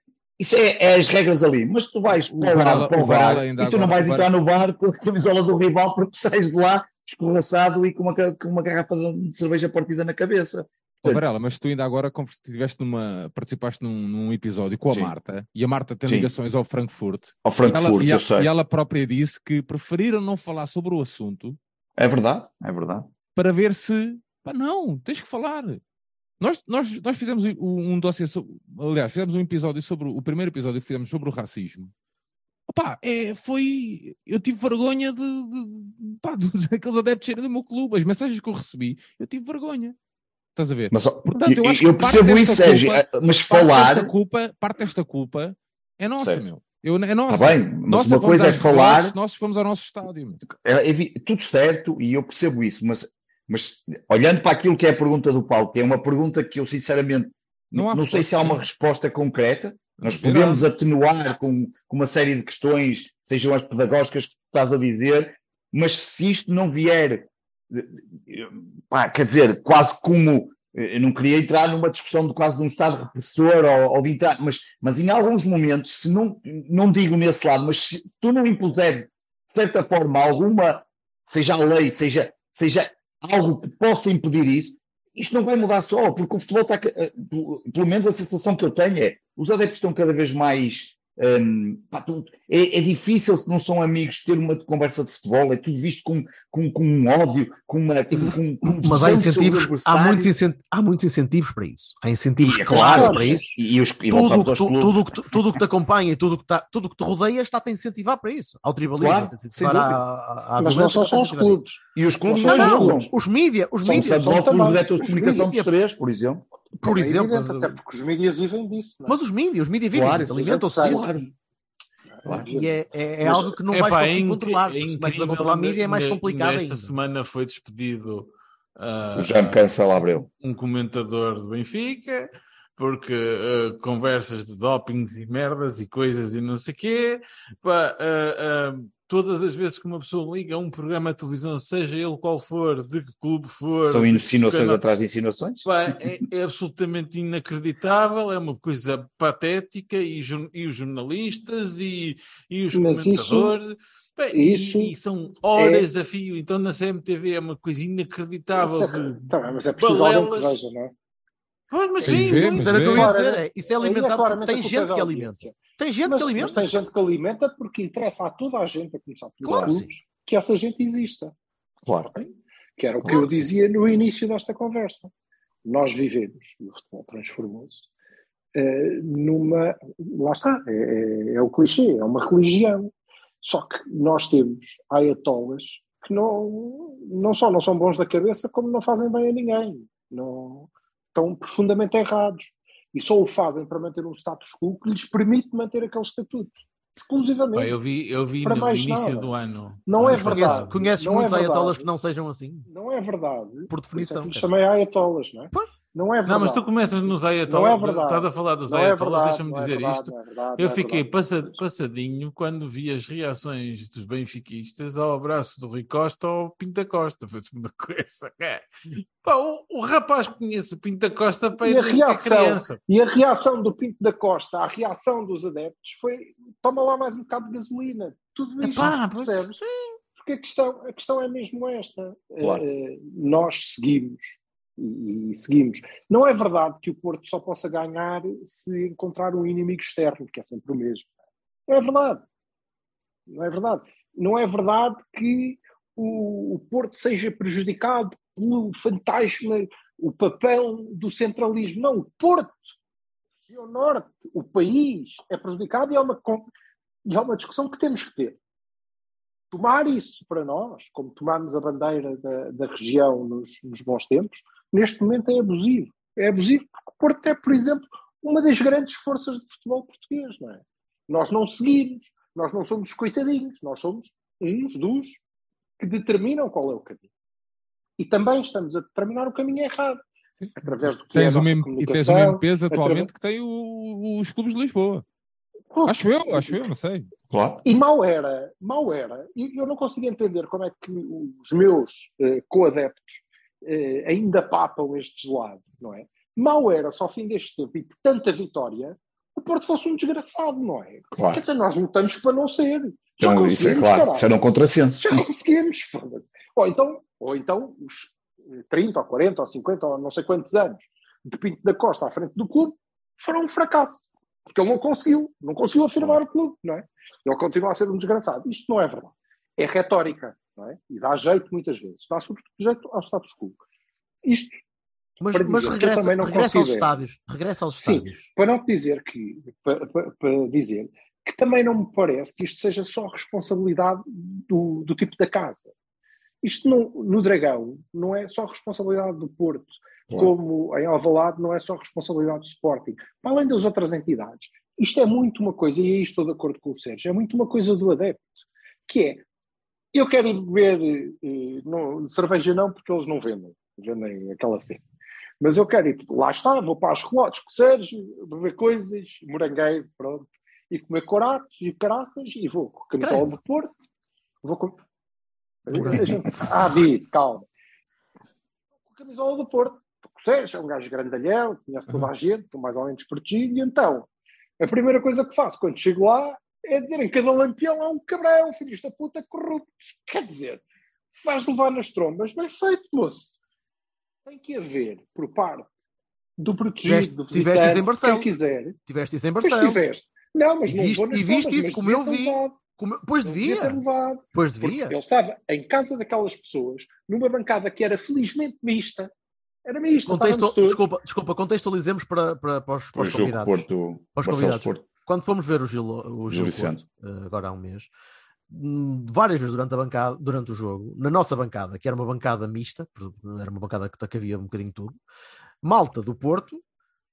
Isso é, é as regras ali, mas tu vais para, o bar, para o bar e tu não agora- vais o entrar no bar com a camisola do rival porque sais de lá escorraçado e com uma, com uma garrafa de cerveja partida na cabeça. Ó, Varela, mas tu ainda agora tiveste numa, participaste num, num episódio com a Sim. Marta e a Marta tem Sim. ligações ao Frankfurt. Ao Frankfurt, e ela, e, eu a- sei. e ela própria disse que preferiram não falar sobre o assunto É verdade, é verdade. para ver se. Pá, não, tens que falar. Nós, nós, nós fizemos um, um dossiê sobre. Aliás, fizemos um episódio sobre. o- primeiro episódio que fizemos sobre o racismo. Opá, é, foi. Eu tive vergonha de. de pá, dos, aqueles adeptos do meu clube. As mensagens que eu recebi, eu tive vergonha. Estás a ver? Mas Portanto, eu eu, acho eu que parte percebo isso, Sérgio, eh, mas parte falar. Desta culpa, parte desta culpa é nossa, Certo. meu. Eu, é nossa. Está bem, mas Nossa, uma coisa é falar. Nós fomos ao nosso estádio. É, evi- tudo certo e eu percebo isso, mas, mas olhando para aquilo que é a pergunta do Paulo, que é uma pergunta que eu sinceramente Não não, sei se há uma resposta. concreta. Nós podemos atenuar com, com uma série de questões, sejam as pedagógicas que tu estás a dizer, mas se isto não vier, pá, quer dizer, quase como. Eu não queria entrar numa discussão de quase de um Estado repressor ou, ou de entrar, mas, mas em alguns momentos, se não, não digo nesse lado, mas se tu não impuseres, de certa forma, alguma, seja a lei, seja, seja algo que possa impedir isso, isto não vai mudar só, porque o futebol está. eh, pelo menos a sensação que eu tenho é os adeptos estão cada vez mais. Hum, pá, tu- é, é difícil, se não são amigos, ter uma conversa de futebol, é tudo visto com, com, com um ódio, com uma. Com, com, com Mas há incentivos, há muitos, há muitos incentivos para isso. Há incentivos E, é claros claro, para isso. E, e os, e Tudo o que tu- tudo que tu- tudo que te acompanha e tudo o que, tá, tudo que te rodeia está a incentivar para isso. Ao tribalismo, Claro, a à, à Mas não são a só os clubes. E os clubes Não, Não, não não, julgam. os mídias, os São mídias, são são Os comunicação mídias- dos três, por exemplo. Por É exemplo. evidente, até porque os mídias vivem disso. Não é? Mas os mídias, os mídias vivem Claro, alimentam-se disso. Claro. Claro. E é, é, é algo que não Epá, vais conseguir é inc- controlar. é começas a controlar a mídia é mais complicado ainda. semana foi despedido ah, O Jean Cancela Abreu. um comentador do Benfica, porque ah, conversas de dopings e merdas e coisas e não sei o quê. Pá, ah, todas as vezes que uma pessoa liga a um programa de televisão, seja ele qual for, de que clube for, São insinuações canal- atrás de insinuações? Pá, é, é absolutamente inacreditável, é uma coisa patética e, e os jornalistas e, e os Mas isso- comentadores. Pá, e- isso e, são horas a fio, então na CMTV é uma coisa inacreditável. Isso é- de- tá bem, mas é preciso alguém que veja, não é? Pois, mas sim, ser, mas- Isso era o que eu ia é. dizer. é, Isso é Aí alimentado. tem gente é que alimenta. Tem gente Mas, que mas alimenta. tem gente que alimenta porque interessa a toda a gente, a começar pelos Claro que clubes, que essa gente exista. Claro. Que era o que Claro eu que sim. dizia no início desta conversa. Nós vivemos, e o futebol transformou-se, eh, numa. Lá está, é, é- é o clichê, é uma religião. Só que nós temos ayatollahs que não, não só não são bons da cabeça, como não fazem bem a ninguém. Não, estão profundamente errados. E só o fazem para manter um status quo que lhes permite manter aquele estatuto. Exclusivamente. Pá, eu vi, eu vi Para no mais início nada. do ano. Não é verdade. Conheces Não é muitos verdade. ayatollahs que não sejam assim? Não é verdade. Por definição, Por isso é que lhes chamei ayatollahs, não é? Pois. Não é verdade. Não, mas tu começas nos Não Ayatollahs, é verdade. estás a falar dos Não é Ayatollahs, verdade, deixa-me é dizer verdade, isto. é verdade, Eu é fiquei passa- passadinho quando vi as reações dos benfiquistas ao abraço do Rui Costa ao Pinta Costa. Foi uma coisa. É. Pá, o, o rapaz conhece o Pinta Costa para E é reação, criança. e a reação do Pinto da Costa, a reação dos adeptos foi toma lá mais um bocado de gasolina. Tudo isto, Epá, pois, percebes? Porque a questão, a questão é mesmo esta. Claro. Eh, nós seguimos e, e seguimos. Não é verdade que o Porto só possa ganhar se encontrar um inimigo externo, que é sempre o mesmo. Não é verdade. Não é verdade. Não é verdade que o, o Porto seja prejudicado pelo fantasma, o papel do centralismo. Não, o Porto, região norte, o país é prejudicado e é uma, e é uma discussão que temos que ter. Tomar isso para nós, como tomámos a bandeira da, da região nos, nos bons tempos, neste momento é abusivo. É abusivo porque o Porto é, por exemplo, uma das grandes forças de futebol português, não é? Nós não seguimos, nós não somos os coitadinhos, nós somos uns dos que determinam qual é o caminho. E também estamos a determinar o caminho errado. Através do que Tens é a o mesmo, e tens o mesmo peso atualmente através- que tem o- os clubes de Lisboa. Acho eu, acho eu, não sei. Claro. E mal era, mal era, e eu não consigo entender como é que os meus eh, co-adeptos eh, ainda papam este gelado, não é? Mal era, só ao fim deste tempo e de tanta vitória, o Porto fosse um desgraçado, não é? Claro. Quer dizer, nós lutamos para não ser. Já Então, isso é claro. caralho. Isso era um contrassenso. Já conseguimos, foda-se. Ou então, ou então os eh, 30 ou 40 ou 50 ou não sei quantos anos de Pinto da Costa à frente do clube foram um fracasso. Porque ele não conseguiu, não conseguiu afirmar o clube, não é? Ele continua a ser um desgraçado. Isto não é verdade. É retórica, não é? E dá jeito muitas vezes. Dá sobretudo jeito ao status quo. Isto, Mas, mas dizer regressa, regressa aos estádios. Regressa aos Sim. estádios. para não dizer que, para, para- para dizer que também não me parece que isto seja só responsabilidade do, do tipo da casa. Isto no, no Dragão não é só responsabilidade do Porto, como em Alvalade não é só responsabilidade do Sporting, para além das outras entidades. Isto é muito uma coisa, e aí estou de acordo com o Sérgio, é muito uma coisa do adepto, que é, eu quero ir beber eh, não, cerveja não, porque eles não vendem, vendem aquela cena. Mas eu quero ir, lá está, vou para as relotes com o Sérgio, beber coisas, morangueiro, pronto, e comer coratos e caraças, e vou com a camisola do Porto, vou com... Gente- Ah, vi, calma. Com a camisola do Porto, porque o Sérgio é um gajo grandalhão, conhece toda a gente, estou mais ou menos protegido, e então, a primeira coisa que faço quando chego lá é dizer em cada lampião há um cabrão, filhos da puta corruptos. Quer dizer, faz levar nas trombas, bem feito, moço. Tem que haver, por parte do Tiveste- protegido, do tiveste visitante, isso em Barcelos. quem quiser. Tiveste isso em Mas tiveste. Não, mas não viste- vou nas e viste trombas, isso como devia eu vi. Como- Pois devia. ter levado. Pois devia. ele estava em casa daquelas pessoas, numa bancada que era felizmente mista. Era mista, Contexto, desculpa, desculpa, contextualizemos para, para, para os, para os o jogo convidados. Porto, Para os convidados. Porto. Quando fomos ver o Gil, o Gil. Porto, eh, agora há um mês, hum, várias vezes durante, a bancada, durante o jogo, na nossa bancada, que era uma bancada mista, era uma bancada que, havia um bocadinho tudo, malta do Porto,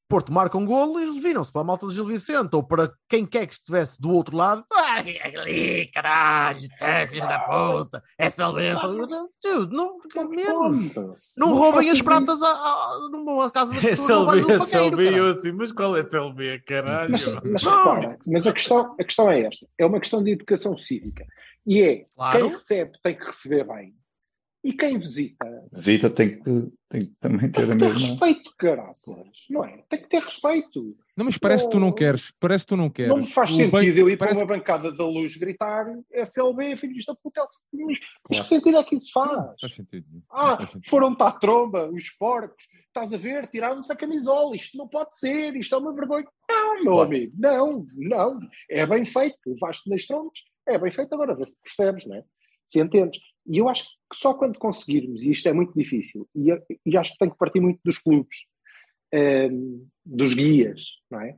Porto marca um golo e eles viram-se para a malta do Gil Vicente ou para quem quer que estivesse do outro lado. Ai, ali, caralho, tá, filhos da puta, essa benção. Dude, não, menos. Foda-se. Não roubem as pratas à, à, numa casa das É pessoas. não SLB, é SLB, eu assim, mas qual é SLB, caralho? Mas, mas Não. repara, mas a questão, a questão é esta: é uma questão de educação cívica. E é Claro. quem recebe tem que receber bem. E quem visita Visita tem que, tem que também ter tem a que ter mesma. respeito, caraças. Não é? Tem que ter respeito. Não, mas parece que tu não queres. Parece que tu não queres. Não me faz O sentido bem- eu ir para uma bancada da luz gritar SLB, filhos da puta. Mas, mas que sentido é que isso faz? Não faz sentido. Não Ah, faz sentido. foram-te à tromba, os porcos, estás a ver, tiraram-te a camisola, isto não pode ser, isto é uma vergonha. Não, meu Claro. amigo, não, não, é bem feito, levaste nas trombas, é bem feito agora, vê se percebes, não é? Se entendes. E eu acho que só quando conseguirmos, e isto é muito difícil, e, e acho que tem que partir muito dos clubes, ehm, dos guias, não é?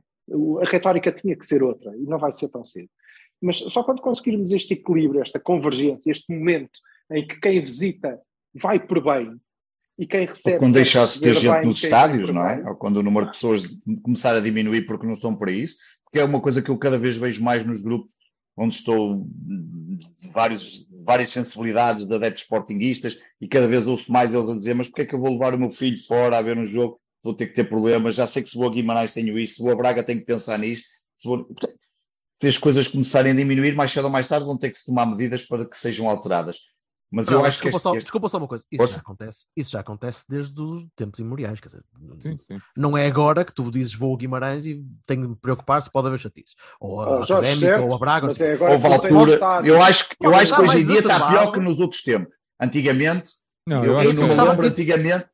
A retórica tinha que ser outra, e não vai ser tão cedo. Mas só quando conseguirmos este equilíbrio, esta convergência, este momento em que quem visita vai por bem e quem recebe. Ou quando vai deixar de ter gente nos estádios, não é? Ou quando o número de pessoas começar a diminuir porque não estão para isso, porque é uma coisa que eu cada vez vejo mais nos grupos onde estou de vários, várias sensibilidades de adeptos sportinguistas e cada vez ouço mais eles a dizer mas porque é que eu vou levar o meu filho fora a ver um jogo? vou ter que ter problemas, já sei que se vou a Guimarães tenho isso, se vou a Braga tenho que pensar nisso, se vou... Se as coisas começarem a diminuir, mais cedo ou mais tarde vão ter que se tomar medidas para que sejam alteradas. Mas Não, eu acho que desculpa, este- só, este- desculpa só uma coisa. Isso Força. já, acontece, isso já acontece desde os tempos imemoriais. Quer dizer, Sim, sim. não é agora que tu dizes vou a Guimarães e tenho de me preocupar se pode haver chatices. Ou a Oh, Académica, certo, ou a Braga. mas é agora houve que tu tens altura, estádios. eu acho que, eu acho que hoje em dia está exacerbado. pior que nos outros tempos. Antigamente, Não, eu, eu, eu não me que gostava lembro antigamente,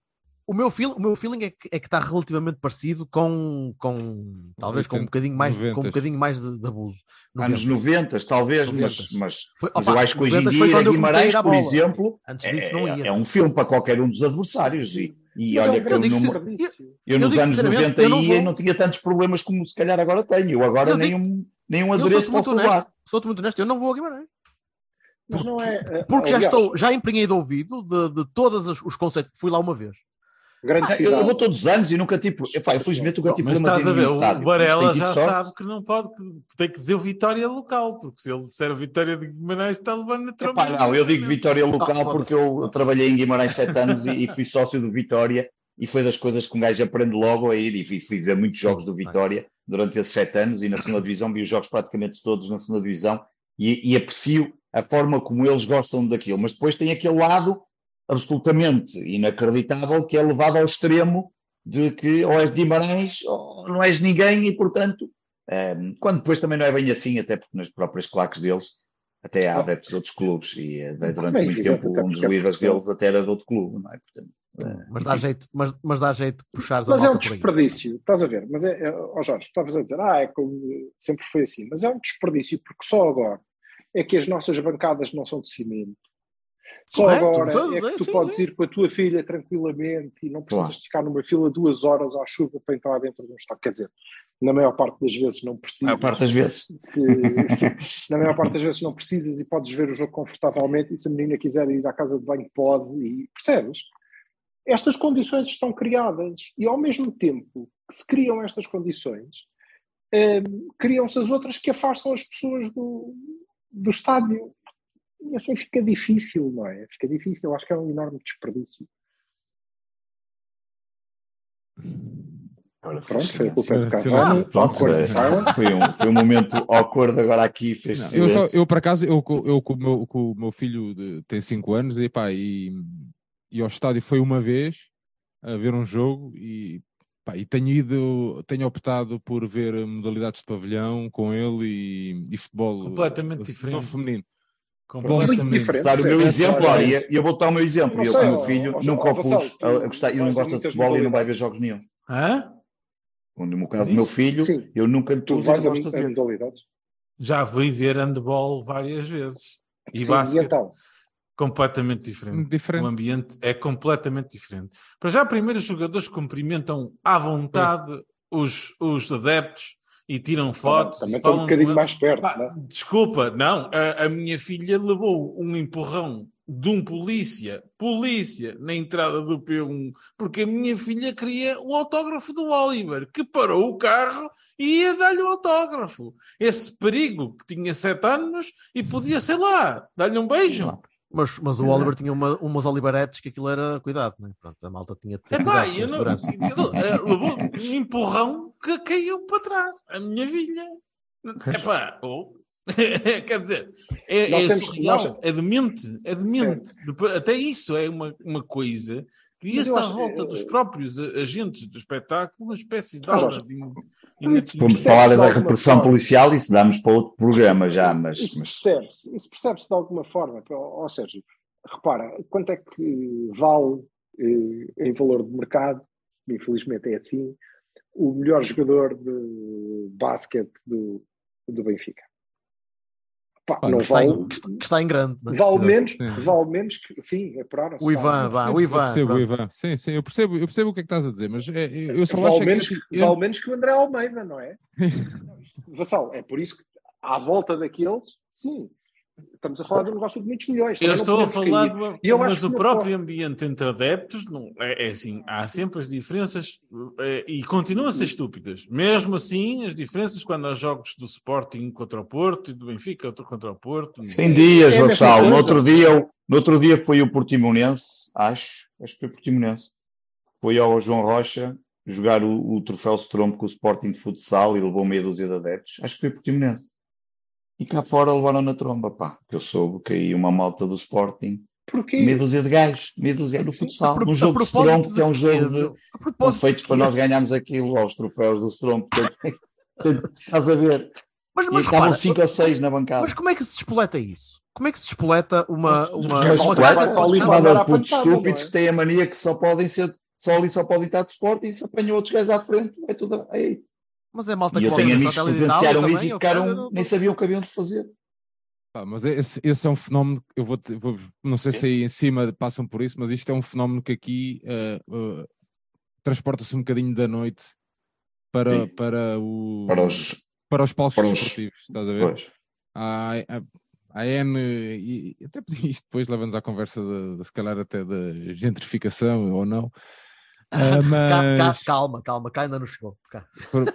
O meu, feel, o meu feeling é que, é que está relativamente parecido com, com talvez com um 80, bocadinho mais, com um 90s. bocadinho mais de, de abuso. anos 90. 90, talvez, 90. mas, mas, Foi- mas opa, eu acho que hoje em 90 dia eu Guimarães, por exemplo, Antes é, disso não é- ia. é um filme para qualquer um dos adversários. E, e Mas é olha que eu, digo não- eu eu nos anos sinceramente, 90 eu não e vou- não tinha tantos problemas como se calhar agora tenho. Eu agora Eu nem, digo- um, um Eu adereço sou muito posso honesto, levar. sou muito honesto, eu não vou a Guimarães. Mas não é. Porque já estou, já empenhei de ouvido de, de todos os, os conceitos. Fui lá uma vez. Grande Ah, eu, eu cidade. vou todos os anos e nunca tive. Epá, infelizmente nunca tive Mas estás a ver, o estádio. Varela já sorte. sabe que não pode, que tem que dizer Vitória local, porque se ele disser Vitória de Guimarães está levando na Epá, tromba. não, eu digo Vitória local Ah, porque eu trabalhei em Guimarães sete anos e, e fui sócio do Vitória e foi das coisas que um gajo aprende logo a ir e fui, fui ver muitos jogos do. Vitória durante esses sete anos e na segunda divisão vi os jogos praticamente todos na segunda divisão e, e aprecio a forma como eles gostam daquilo, mas depois tem aquele lado absolutamente inacreditável que é levado ao extremo de que ou és de Guimarães ou não és ninguém e portanto ehm, quando depois também não é bem assim, até porque nas próprias claques deles até há adeptos de outros clubes e eh, durante Bem, muito tempo um dos é líderes Portugal. deles até era de outro clube, não é? Portanto, eh, Mas dá jeito, mas, mas dá jeito de puxares a Mas é um desperdício, estás a ver? Mas é, é ó Jorge, estavas a dizer, ah, é como sempre foi assim, mas é um desperdício porque só agora é que as nossas bancadas não são de cimento. Só Correto, agora é que tu sim, podes sim. ir com a tua filha tranquilamente e não precisas Claro. ficar numa fila duas horas à chuva para entrar dentro de um estádio. Quer dizer, na maior parte das vezes não precisas. maior parte das vezes. que- sim, na maior parte das vezes não precisas e podes ver o jogo confortavelmente e se a menina quiser ir à casa de banho pode e percebes? Estas condições estão criadas e ao mesmo tempo que se criam estas condições hum, criam-se as outras que afastam as pessoas do, do estádio e assim fica difícil, não é? Fica difícil, eu acho que é um enorme desperdício. Agora Pronto, foi a culpa. Cavani, eh, silence. foi um, foi um momento awkward agora aqui, fez Não, eu, só, eu, por acaso, eu, eu com, o meu, com o meu filho de- tem 5 anos e, pá, e, e ao estádio foi uma vez a ver um jogo e, pá, e tenho ido, tenho optado por ver modalidades de pavilhão com ele e, e futebol Completamente futebol diferente. feminino. Completamente Muito diferente. Dar o meu exemplo, olha, e eu vou dar o meu exemplo. Não Eu, sei, com o meu filho, ó, nunca ó, o pus a, a gostar, ele não gosta de futebol e não vai ver jogos nenhum. Hã? No caso do meu filho, Sim. eu nunca lhe pus a, modalidades? Já fui ver handball várias vezes. E Sim, basquete e então? completamente diferente. Diferente. O ambiente é completamente diferente. Para já, primeiro, os jogadores cumprimentam à vontade os, os adeptos e tiram fotos. Também e estou um bocadinho mais perto, Pá, não é? Desculpa, não. A, a minha filha levou um empurrão de um polícia, polícia, na entrada do P1, porque a minha filha queria o autógrafo do Oliver, que parou o carro e ia dar-lhe o autógrafo. Esse perigo que tinha sete anos e podia, sei lá, dar-lhe um beijo. Mas, mas o Oliver tinha uma, umas olivaretes que aquilo era cuidado, né? Pronto, a malta tinha de ter Epá, cuidado eu não, segurança. eu- eh, levou um empurrão que caiu para trás. A minha filha. Epá, oh. quer dizer, é, Nós é temos- surreal, nós- é demente, é demente. Depois- Até isso é uma, uma coisa. Cria-se à volta eu- dos próprios agentes do espetáculo uma espécie de Ah, aura de formos percebe-se falar da repressão forma. policial, isso damos para outro programa já, mas, Isso percebe-se, isso percebe-se de alguma forma. Ó ó, Sérgio, repara, quanto é que vale eh, em valor de mercado, infelizmente é assim, o melhor jogador de basquete do, do Benfica? Pá, Pá, não Que está, vale, em, que está- que está em grande. né? vale menos, Sim. vale menos que, sim, apuraram-se. O Ivan, vá, o Eu Ivan. percebo, o. Ivan. Sim, sim, eu percebo, eu percebo o que é que estás a dizer, mas é, eu eu só acho Vale é que menos, assim, que- eu- vale menos que o André Almeida, não é? Vassal, é por isso que à volta daqueles, sim, estamos a falar de um negócio de muitos milhões. Eu estou a falar, de uma- E eu mas o próprio ambiente entre adeptos não, é, é assim, há sempre as diferenças eh, e continuam a ser estúpidas. Mesmo assim, as diferenças quando há jogos do Sporting contra o Porto e do Benfica contra o Porto. sem dias, É mesma Vassal. No outro dia, no outro dia foi o Portimonense, acho, acho que foi o Portimonense. Foi ao João Rocha jogar o, o troféu Strombo com o Sporting de futsal e levou meia dúzia de adeptos. Acho que foi Portimonense. E cá fora levaram na tromba, pá. Que eu soube que aí uma malta do Sporting, Porquê? meia dúzia de gajos, meia dúzia de Sim, futsal. pro- a jogo de Strombo, que é um de jogo de, feitos de para quê? nós ganharmos aquilo aos troféus do portanto, Estás a ver? Mas, E mas estavam repara, 5 ou 6 na bancada. mas como é que se despoleta isso? Como é que se despoleta uma. Uma, mas vai para ali de à putos estúpidos é? que têm a mania que só podem ser, só ali só podem estar de esporte e se apanham outros gajos à frente, é tudo aí. Mas é malta E que eu tenho amigos que presenciaram isso e ficaram, não- nem sabiam o que haviam de fazer. Pá, mas esse, esse é um fenómeno, que eu vou, te- vou- não sei se aí em cima passam por isso, mas isto é um fenómeno que aqui eh, eh, transporta-se um bocadinho da noite para, Sim. para, o, Para os. para os palcos para os- desportivos, estás a ver? Pois. Há, há, há N, e até isto depois leva-nos à conversa, de, de, se calhar até da gentrificação ou não. Ah, Cá- cá- mas, calma, calma, cá ainda não chegou. Cá,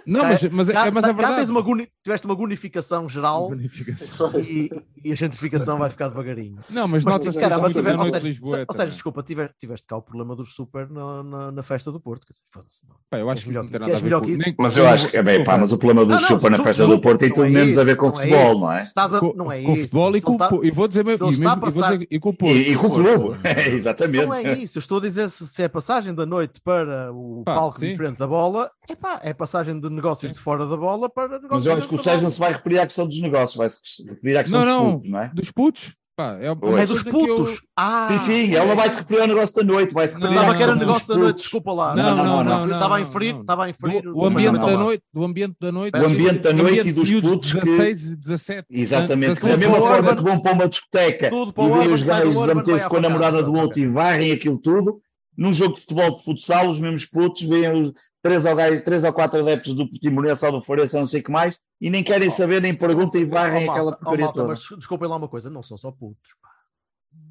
não, cá- mas, mas, é- cá- é, mas é cá verdade. tens uma tiveste uma gunificação geral Bonificação. e, e a gentrificação vai ficar devagarinho. Não, mas, Mas, nota-se isso muito tiver- ou seja, de Lisboa. se- ou seja, desculpa, tiver- tiveste cá o problema dos super na, na, na festa do Porto. Pá, eu acho que isso não que- tem nada a queres ver melhor com que isso? nem- Mas eu acho que, é bem, pá, mas o problema do Não, não, chupa na festa do Porto tem tudo é menos a isso, ver com é futebol, isso. não é? Não é com isso. futebol e com, está- o- e vou dizer e, e vou passar- dizer- e com o Porto. E, com o exatamente. Não é isso, eu estou a dizer se, se é passagem da noite para o Pá, palco sim. diferente da bola, epá, é passagem de negócios de fora da bola para negócios Mas eu acho que o Sérgio não se vai referir à questão dos negócios, vai se referir à questão Não, dos não, clubes, não é? dos putos. Pá, é. É dos que eu- putos. Ah, Sim, sim, ela vai se referir ao negócio da noite, vai se à Pensava que era negócio da noite, putos. desculpa lá. Não, não, não, não, Estava a não, inferir, não. estava a inferir. do, o ambiente da noite, do ambiente da noite, O sim, ambiente da noite e dos putos de que- 16 e 17. Exatamente, da 16 mesma forma que vão para uma discoteca e Urban, os gajos a meter-se com a namorada do outro e varrem aquilo tudo, num jogo de futebol de futsal, os mesmos putos veem os três ou, três ou quatro adeptos do Portimonense ou do Forense, não sei o que mais, e nem querem saber, nem perguntam e varrem Oh, aquela malta, oh, porcaria toda. mas desculpem lá uma coisa, não são só putos. pá.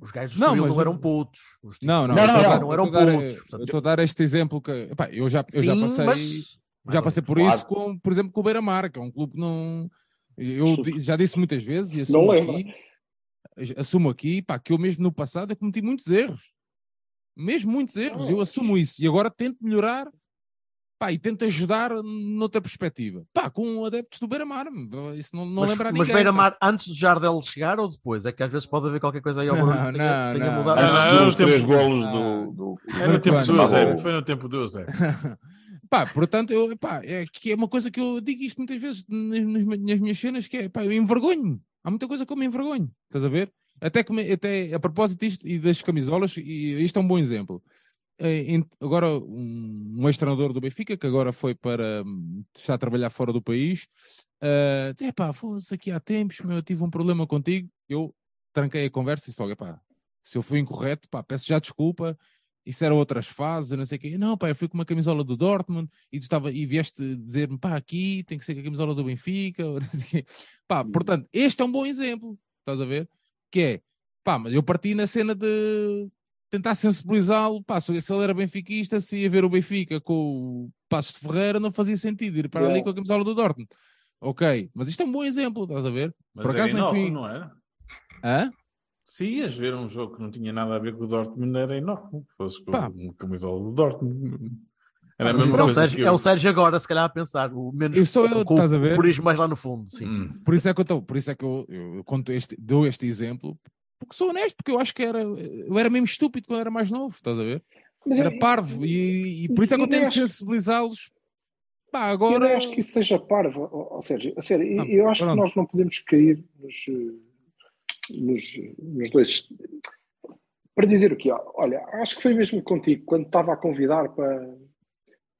Os gajos Não, mas- não eram putos. Os tipos Não, não, não, não, não não, eram putos. Eu estou a dar este exemplo que epá, eu já, eu já sim, passei, mas- já passei por Claro. isso com, por exemplo, com o Beira-Mar, que é um clube que não. Eu já disse muitas vezes e Não assumo lembro. aqui, assumo aqui pá, que eu mesmo no passado cometi muitos erros. Mesmo muitos erros, eu assumo isso. E agora tento melhorar pá, e tento ajudar noutra perspectiva. Pá, com adeptos do Beira-Mar. Isso não, não mas, lembra mas ninguém. Beira-Mar, antes do Jardel chegar ou depois? É que às vezes pode haver qualquer coisa aí ao barulho que tenha, não, tenha não. mudado. Não, Antes não, não, dos três golos Ah. do, do... É no tempo do bem. 2 Tá Foi no tempo do 0 Pá, portanto, eu, pá, é que é uma coisa que eu digo isto muitas vezes nas, nas- nas minhas cenas, que é, pá, eu envergonho-me. Há muita coisa que eu me envergonho, estás a ver? Até, que me- até a propósito disto e das camisolas, e isto é um bom exemplo. Eh, em- agora, um, um ex-treinador do Benfica, que agora foi para, hum, está a trabalhar fora do país, é pá, fosse aqui há tempos, meu, eu tive um problema contigo, eu tranquei a conversa e disse logo, se eu fui incorreto, pá, peço já desculpa, isso eram outras fases, não sei o quê. Não, pá, eu fui com uma camisola do Dortmund e, tu estava, e vieste dizer-me, pá, aqui tem que ser com a camisola do Benfica. ou não sei o quê. Pá, portanto, este é um bom exemplo, estás a ver? Que é, pá, mas eu parti na cena de tentar sensibilizá-lo, pá, se ele era benfiquista, se ia ver o Benfica com o Passos de Ferreira, não fazia sentido ir para ali Yeah. com a camisola do Dortmund. Ok, mas isto é um bom exemplo, estás a ver? Mas Por acaso enorme, fui- não era? Hã? Se ias ver um jogo que não tinha nada a ver com o Dortmund, era enorme. Se fosse com Pá. uma camisola do Dortmund. Era a Mas mesma isso é, o Sérgio, que é eu. o Sérgio agora, se calhar, a pensar. O menos Eu sou eu, com estás a o ver? purismo mais lá no fundo, sim. Hum. Por isso é que eu, tô- por isso é que eu, eu conto este, dou este exemplo, porque sou honesto, porque eu acho que era, eu era mesmo estúpido quando era mais novo, estás a ver? Mas Era eu- parvo, e, e por isso é que eu eu nem tento acho- sensibilizá-los. Pá, Eu agora. não acho que isso seja parvo, ó Sérgio. A sério, Ah, eu acho pronto. que nós não podemos cair nos, nos, nos dois. Para dizer o quê? Olha, acho que foi mesmo contigo, quando estava a convidar para,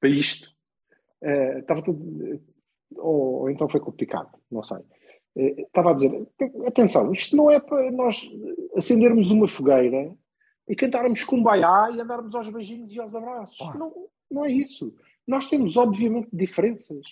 para isto, eh, estava tudo. Ou, ou então foi complicado, não sei. Eh, estava a dizer: atenção, isto não é para nós acendermos uma fogueira e cantarmos kumbaya e andarmos aos beijinhos e aos abraços. Ora. Não, não é isso. Nós temos, obviamente, diferenças.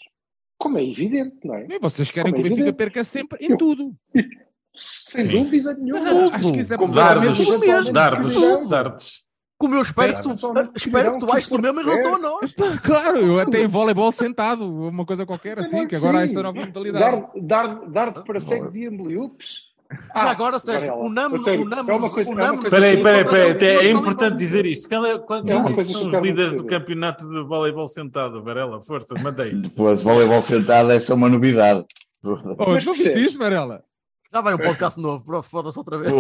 Como é evidente, não é? E vocês querem Como que é o Benfica perca sempre em Eu- tudo. Sem Sim. dúvida nenhuma. Ah, acho que isso é Dardos, dardos, dardos. Como eu espero que Claro. tu, ah, espero que tu aches o mesmo em relação a nós. Claro, eu até em voleibol sentado, uma coisa qualquer assim, que agora há essa nova mentalidade. Dar, dar, dar para cegos e ambeliupes. Já agora, Sérgio, o Namo, é uma coisa- o é uma Namo- coisa- Peraí, peraí, peraí. É, não, não, importante dizer isto. Qual é, qual, É coisa são que os líderes do campeonato de voleibol sentado, Varela? Força, mandei. Depois, voleibol sentado, essa é uma novidade. Oh, Mas não viste isso, Varela? Já vai um podcast novo, bro, foda-se outra vez.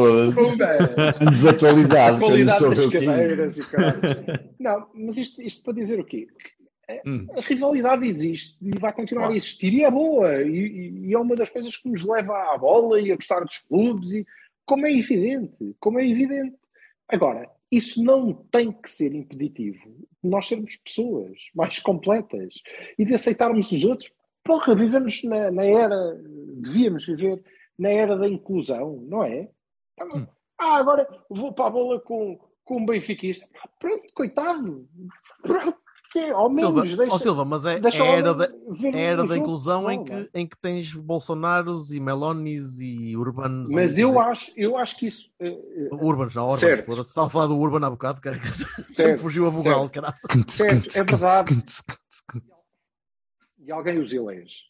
Desatualidade. A qualidade das cadeiras e caralho. Não, mas isto, isto para dizer o quê? Hum. A rivalidade existe e vai continuar a existir e é boa. E, e- e é uma das coisas que nos leva à bola e a gostar dos clubes, e, como é evidente. Como é evidente. Agora, isso não tem que ser impeditivo de nós sermos pessoas mais completas e de aceitarmos os outros. Porra, vivemos na, na era, devíamos viver na era da inclusão, não é? Ah, agora vou para a bola com, com um benfiquista. Ah, Pronto, coitado. Pronto, que, ao Silva, menos deixa, ó Silva, mas é, deixa é era, da, é era da inclusão em que, em que tens Bolsonaros e Melonis e Urbanos. Mas eu acho, eu acho que isso. eh, eh, Urbanos, já, Urbanos. Certo. Estava a falar do Urban há bocado, cara. Sempre fugiu a vogal, certo. caralho. Certo, é verdade. E alguém os elege.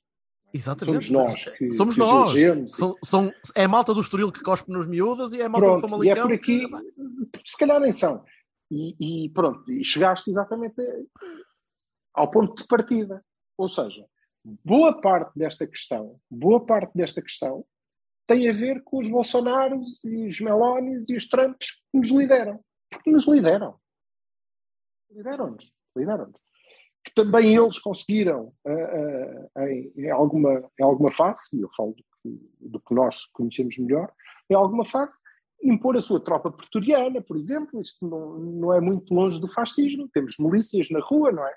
Exatamente. Somos nós que, Somos que nós. São, são- é a malta do Estoril que cospe nos miúdas e é a malta do Pronto, e é Famalicão. por aqui, se calhar nem são. E, e pronto, e chegaste exatamente ao ponto de partida. Ou seja, boa parte desta questão, boa parte desta questão tem a ver com os Bolsonaros e os Melonis e os Trumps que nos lideram. Porque nos lideram. Lideram-nos. Lideram-nos. Que também eles conseguiram, ah, ah, em, em alguma, em alguma fase, e eu falo do que, do que nós conhecemos melhor, em alguma fase, impor a sua tropa pretoriana, por exemplo. Isto não, não é muito longe do fascismo. Temos milícias na rua, não é?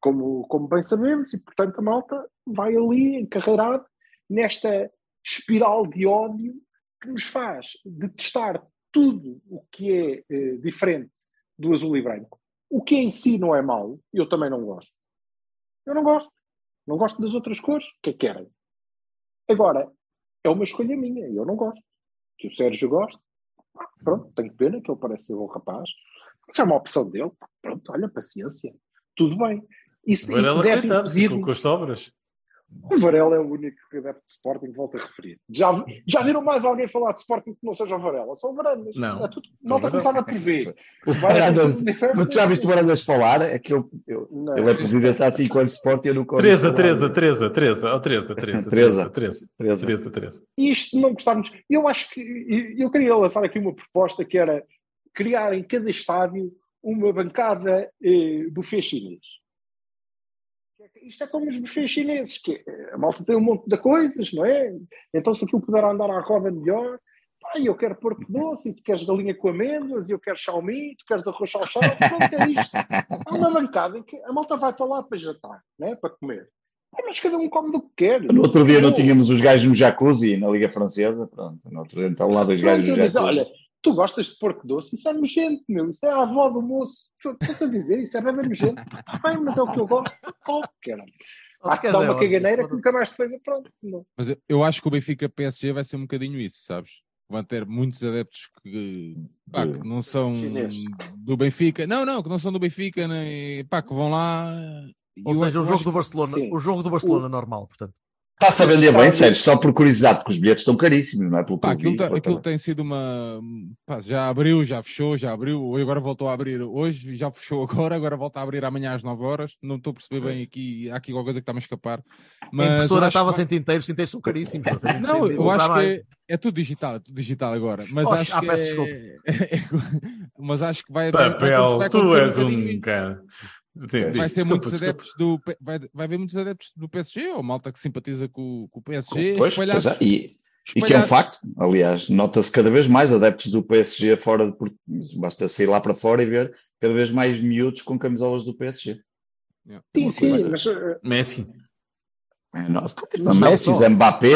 Como, como bem sabemos, e portanto a malta vai ali encarreirada nesta espiral de ódio que nos faz detestar tudo o que é eh, diferente do azul e branco. O que em si não é mau, eu também não gosto. Eu não gosto. Não gosto das outras cores. O que é que querem? Agora, é uma escolha minha. Eu não gosto. Que o Sérgio gosta. Pronto, tenho pena que ele parece ser bom rapaz. Isso é uma opção dele. Pronto, olha, paciência. Tudo bem. Isso Varela, deve coitado, impedir- ficou com as sobras. O Varela é o único adepto de Sporting que volta a referir. Já, já viram mais alguém falar de Sporting que não seja o Varela? São Varandas. Não. É tudo, São malta começava por ver. O Vai Varandas- Mas tu já viste o Varandas falar? É que eu, eu- Não. ele é presidente há 5 anos de Sport e eu nunca ouvi Teresa, falar. Teresa, Teresa, Teresa, oh, Teresa, Teresa. Teresa, Teresa. Isto não gostarmos. Eu acho que eu queria lançar aqui uma proposta que era criar em cada estádio uma bancada eh, buffet chinês. Isto é como os buffets chineses, que eh, a malta tem um monte de coisas, não é? Então se aquilo puder andar à roda melhor, pá, eu quero porco doce, e tu queres galinha com amêndoas, e eu quero xiaomi, tu queres arroz chau pronto, é isto. Há uma bancada em que a malta vai para lá para jantar, não é? Para comer. Mas cada um come do que quer. No outro dia não tínhamos os gajos no jacuzzi na Liga Francesa. Pronto, no outro dia estão lá dois Pronto, gajos no jacuzzi. olha, tu gostas de porco doce? Isso é nojento, meu. Isso é a avó do moço. Estou-te a dizer, isso é bem nojento. Bem, mas é o que eu gosto. Oh, caralho. Há que dar uma caganeira que nunca mais depois é pronto. Não. Mas eu- eu acho que o Benfica PSG vai ser um bocadinho isso, sabes? Vão ter muitos adeptos que, pá, que não são Chinês. do Benfica. Não, não, que não são do Benfica, nem, pá, que vão lá. Ou eu- seja, o jogo acho- do Barcelona, Sim. o jogo do Barcelona normal, portanto. Está-se a vender bem, Sérgio, só por curiosidade, porque os bilhetes estão caríssimos, não é? Pelo Pá, aquilo, vi, tá- aquilo tele- tem sido uma. pá, já abriu, já fechou, já abriu, e agora voltou a abrir hoje, já fechou agora, agora volta a abrir amanhã às 9 horas. Não estou a perceber bem aqui, há aqui alguma coisa que está-me a escapar. a Mas eu impressora que estava sem tinteiros, os tinteiros são caríssimos. Não, eu acho que é, é tudo digital, é tudo digital agora. Mas Oxe, acho ah, que peço é... mas acho que vai, Papel, vai tu és um cara. Sim, Vai ser desculpa, muitos desculpa. adeptos do vai, vai haver muitos adeptos do PSG ou malta que simpatiza com, com o PSG Pois, pois é, e, e que é um facto, aliás, nota-se cada vez mais adeptos do PSG fora de Portugal. Basta sair lá para fora e ver cada vez mais miúdos com camisolas do PSG. Yeah. Sim, sim, mas uh, Messi. É, pois, Mas Messi, só. Mbappé,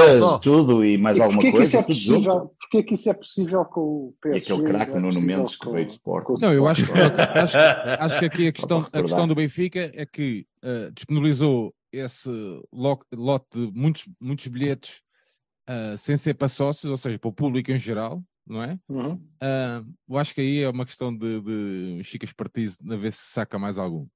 tudo e mais e alguma porquê que isso coisa. é possível? Porquê que isso é possível com o E PSG? aquele craque, é o Nuno Mendes, que veio de Sport. Não, eu acho, acho, que- acho que aqui a questão, a questão do Benfica é que eh, disponibilizou esse lo- lote de muitos, muitos bilhetes eh, sem ser para sócios, ou seja, para o público em geral, não é? Uhum. Ah, eu acho que aí é uma questão de, de Chica Espartize de ver se saca mais algum.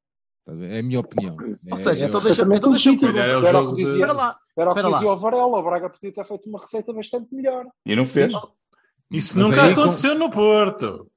É a minha opinião. Ou É- seja, é- então deixa, perfeitamente então deixa legítimo. Calhar é o Era jogo o que de- dizia, Espera lá. era o que dizia o Varela. O Braga podia ter feito uma receita bastante melhor. E não fez. Isso Mas nunca aí com- aconteceu no Porto.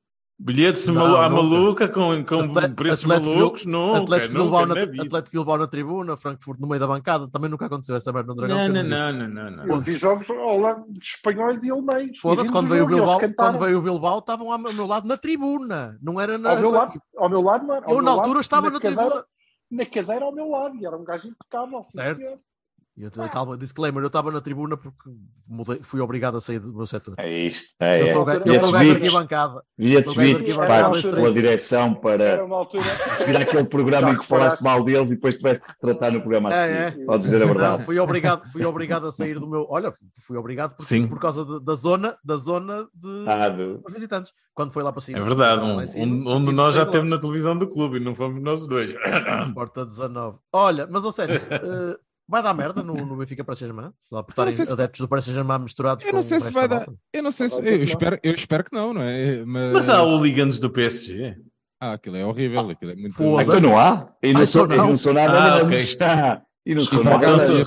Bilhetes Não, malu- à nunca. maluca com, com Atle- preços Atlético malucos, nunca, Atlético nunca Bilbao, na na. Atlético Bilbao na tribuna, Frankfurt no meio da bancada, também nunca aconteceu essa merda no Dragão. Não, não, não, não, não, não. Eu vi jogos ao lado de espanhóis e alemães. Foda-se, quando veio o Bilbao, quando veio o Bilbao, estavam ao meu lado na tribuna, não era na. Ao meu lado, ao meu lado, não era. Ao Eu, na lado, altura, estava na cadeira, tribuna. Na cadeira ao meu lado, e era um gajo impecável. Certo. senhor. E eu, te- calma, disclaimer, eu estava na tribuna porque mudei- fui obrigado a sair do meu setor. É isto. É, eu é. sou o gajo, eu sou o gajo arquibancada. Gajo vídeos pela sei. direção para seguir aquele programa em que falaste mal deles e depois tiveste de retratar no programa a É, seguir. Podes dizer a Não, verdade. fui obrigado, fui obrigado a sair do meu. Olha, fui obrigado por, Sim. por causa de- da zona, da zona de Ah, do- dos visitantes. Quando foi lá para cima. É verdade, um, cima, um, um de nós que já teve lá. na televisão do clube e não fomos nós dois. Porta 19. Olha, mas a sério, eh, vai dar merda no, no Benfica para Saint-Germain? Lá por estarem sei se- adeptos do Paris Saint-Germain misturados Eu não sei o se vai da dar. Eu não sei se. Eu espero, eu espero que não, não é? Mas, Mas há hooligans do PSG. Ah, aquilo é horrível. Aquilo é muito. Foda-se. Então não há? E não Ah, sou, não. não sou nada Ah, menos. ok. E não nada sou-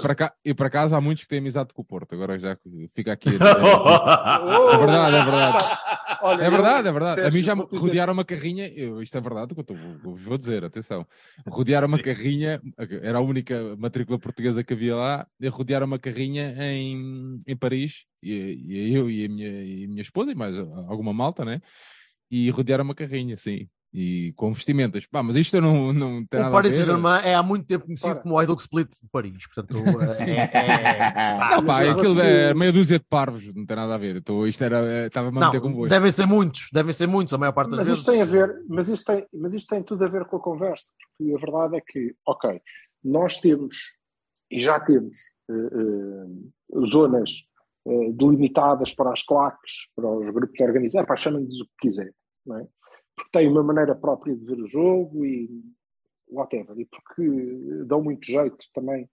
e, por acaso há muitos que têm amizade com o Porto. Agora já fica aqui. É verdade, é verdade. Olha, É verdade, é verdade. A Sérgio, mim já me rodearam uma carrinha, eu, isto é verdade o que eu vos vou dizer, atenção. Rodearam uma carrinha, era a única matrícula portuguesa que havia lá, e rodearam uma carrinha em, em Paris, e, e eu e a, minha, e a minha esposa, e mais alguma malta, né? E rodearam uma carrinha, sim. E com vestimentas. Pá, mas isto eu não, não tem O nada a Paris. Saint-Germain é há muito tempo conhecido Ora. como o Idol Split de Paris. Portanto, é, é- mas pá, eu aquilo vou-te- é meia dúzia de parvos, não tem nada a ver. Então, isto era, eh, estava-me a meter Não, convosco. devem ser muitos, devem ser muitos, a maior parte das Mas vezes. isto tem a ver, mas isto tem, mas isto tem tudo a ver com a conversa, porque a verdade é que, ok, nós temos e já temos eh, eh, zonas delimitadas para as claques, para os grupos organizados, para chamem-nos o que quiser, não é? Porque têm uma maneira própria de ver o jogo e whatever, e porque dão muito jeito também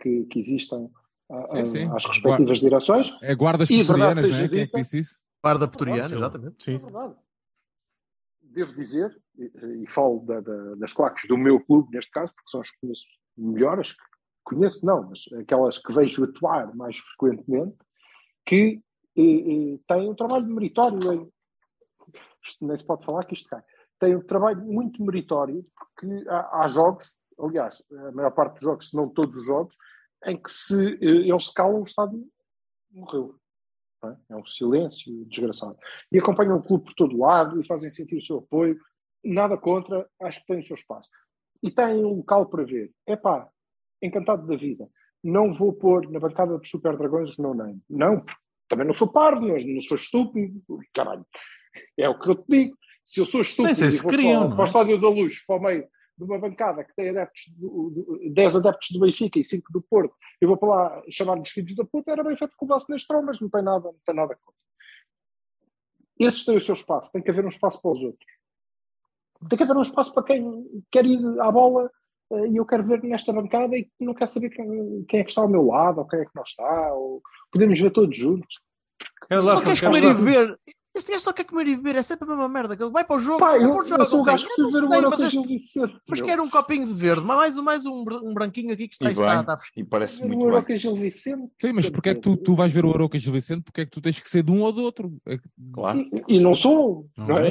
que, que existam ah, Sim, sim. ah, as respectivas direções. É guardas E pretorianas, não é? Quem é que dita- disse isso? Guarda Pretoriana, exatamente. Sim. É. Devo dizer, e, e falo da- da- das claques do meu clube, neste caso, porque são as que conheço melhor, as que conheço não, mas aquelas que vejo atuar mais frequentemente, que eh, eh, têm um trabalho meritório. em- isto nem se pode falar que isto cai. Tem um trabalho muito meritório, porque há, há jogos, aliás, a maior parte dos jogos, se não todos os jogos, em que se eh, eles se calam, o estádio morreu. É É um silêncio desgraçado e acompanham o clube por todo lado e fazem sentir o seu apoio. Nada contra, acho que têm o seu espaço. E têm um local para ver. Epá, encantado da vida. Não vou pôr na bancada dos Super Dragões os no name. Não, também não sou parvo, não, não sou estúpido. Caralho. É o que eu te digo. Se eu sou estúpido sei e se vou queriam, para, é? para o Estádio da Luz, para o meio de uma bancada que tem adeptos do, do, 10 adeptos do Benfica e 5 do Porto, eu vou para lá chamar-lhes filhos da puta, era bem feito com o vosso Nestrão, mas não tem nada, não tem nada contra. Esses têm o seu espaço, tem que haver um espaço para os outros. Tem que haver um espaço para quem quer ir à bola eh, e eu quero ver nesta bancada e não quer saber quem, quem é que está ao meu lado ou quem é que não está, ou podemos ver todos juntos. Quero lá, Só queres comer e beber. Este gajo só quer comer e beber, é sempre a mesma merda. que ele Vai para o jogo, vai eu, para o jogo. eu sou o gajo que o Euro mas este-. Mas quero um copinho de verde, mais, mais um, um branquinho aqui que está, E bem, está fresco. e parece o muito Euro bem. Gil Vicente. Sim, mas porque é que tu, tu vais ver o Aroca Gil Vicente? Porque é que tu tens que ser de um ou do outro? É que- Claro. E, e não sou, Não não é?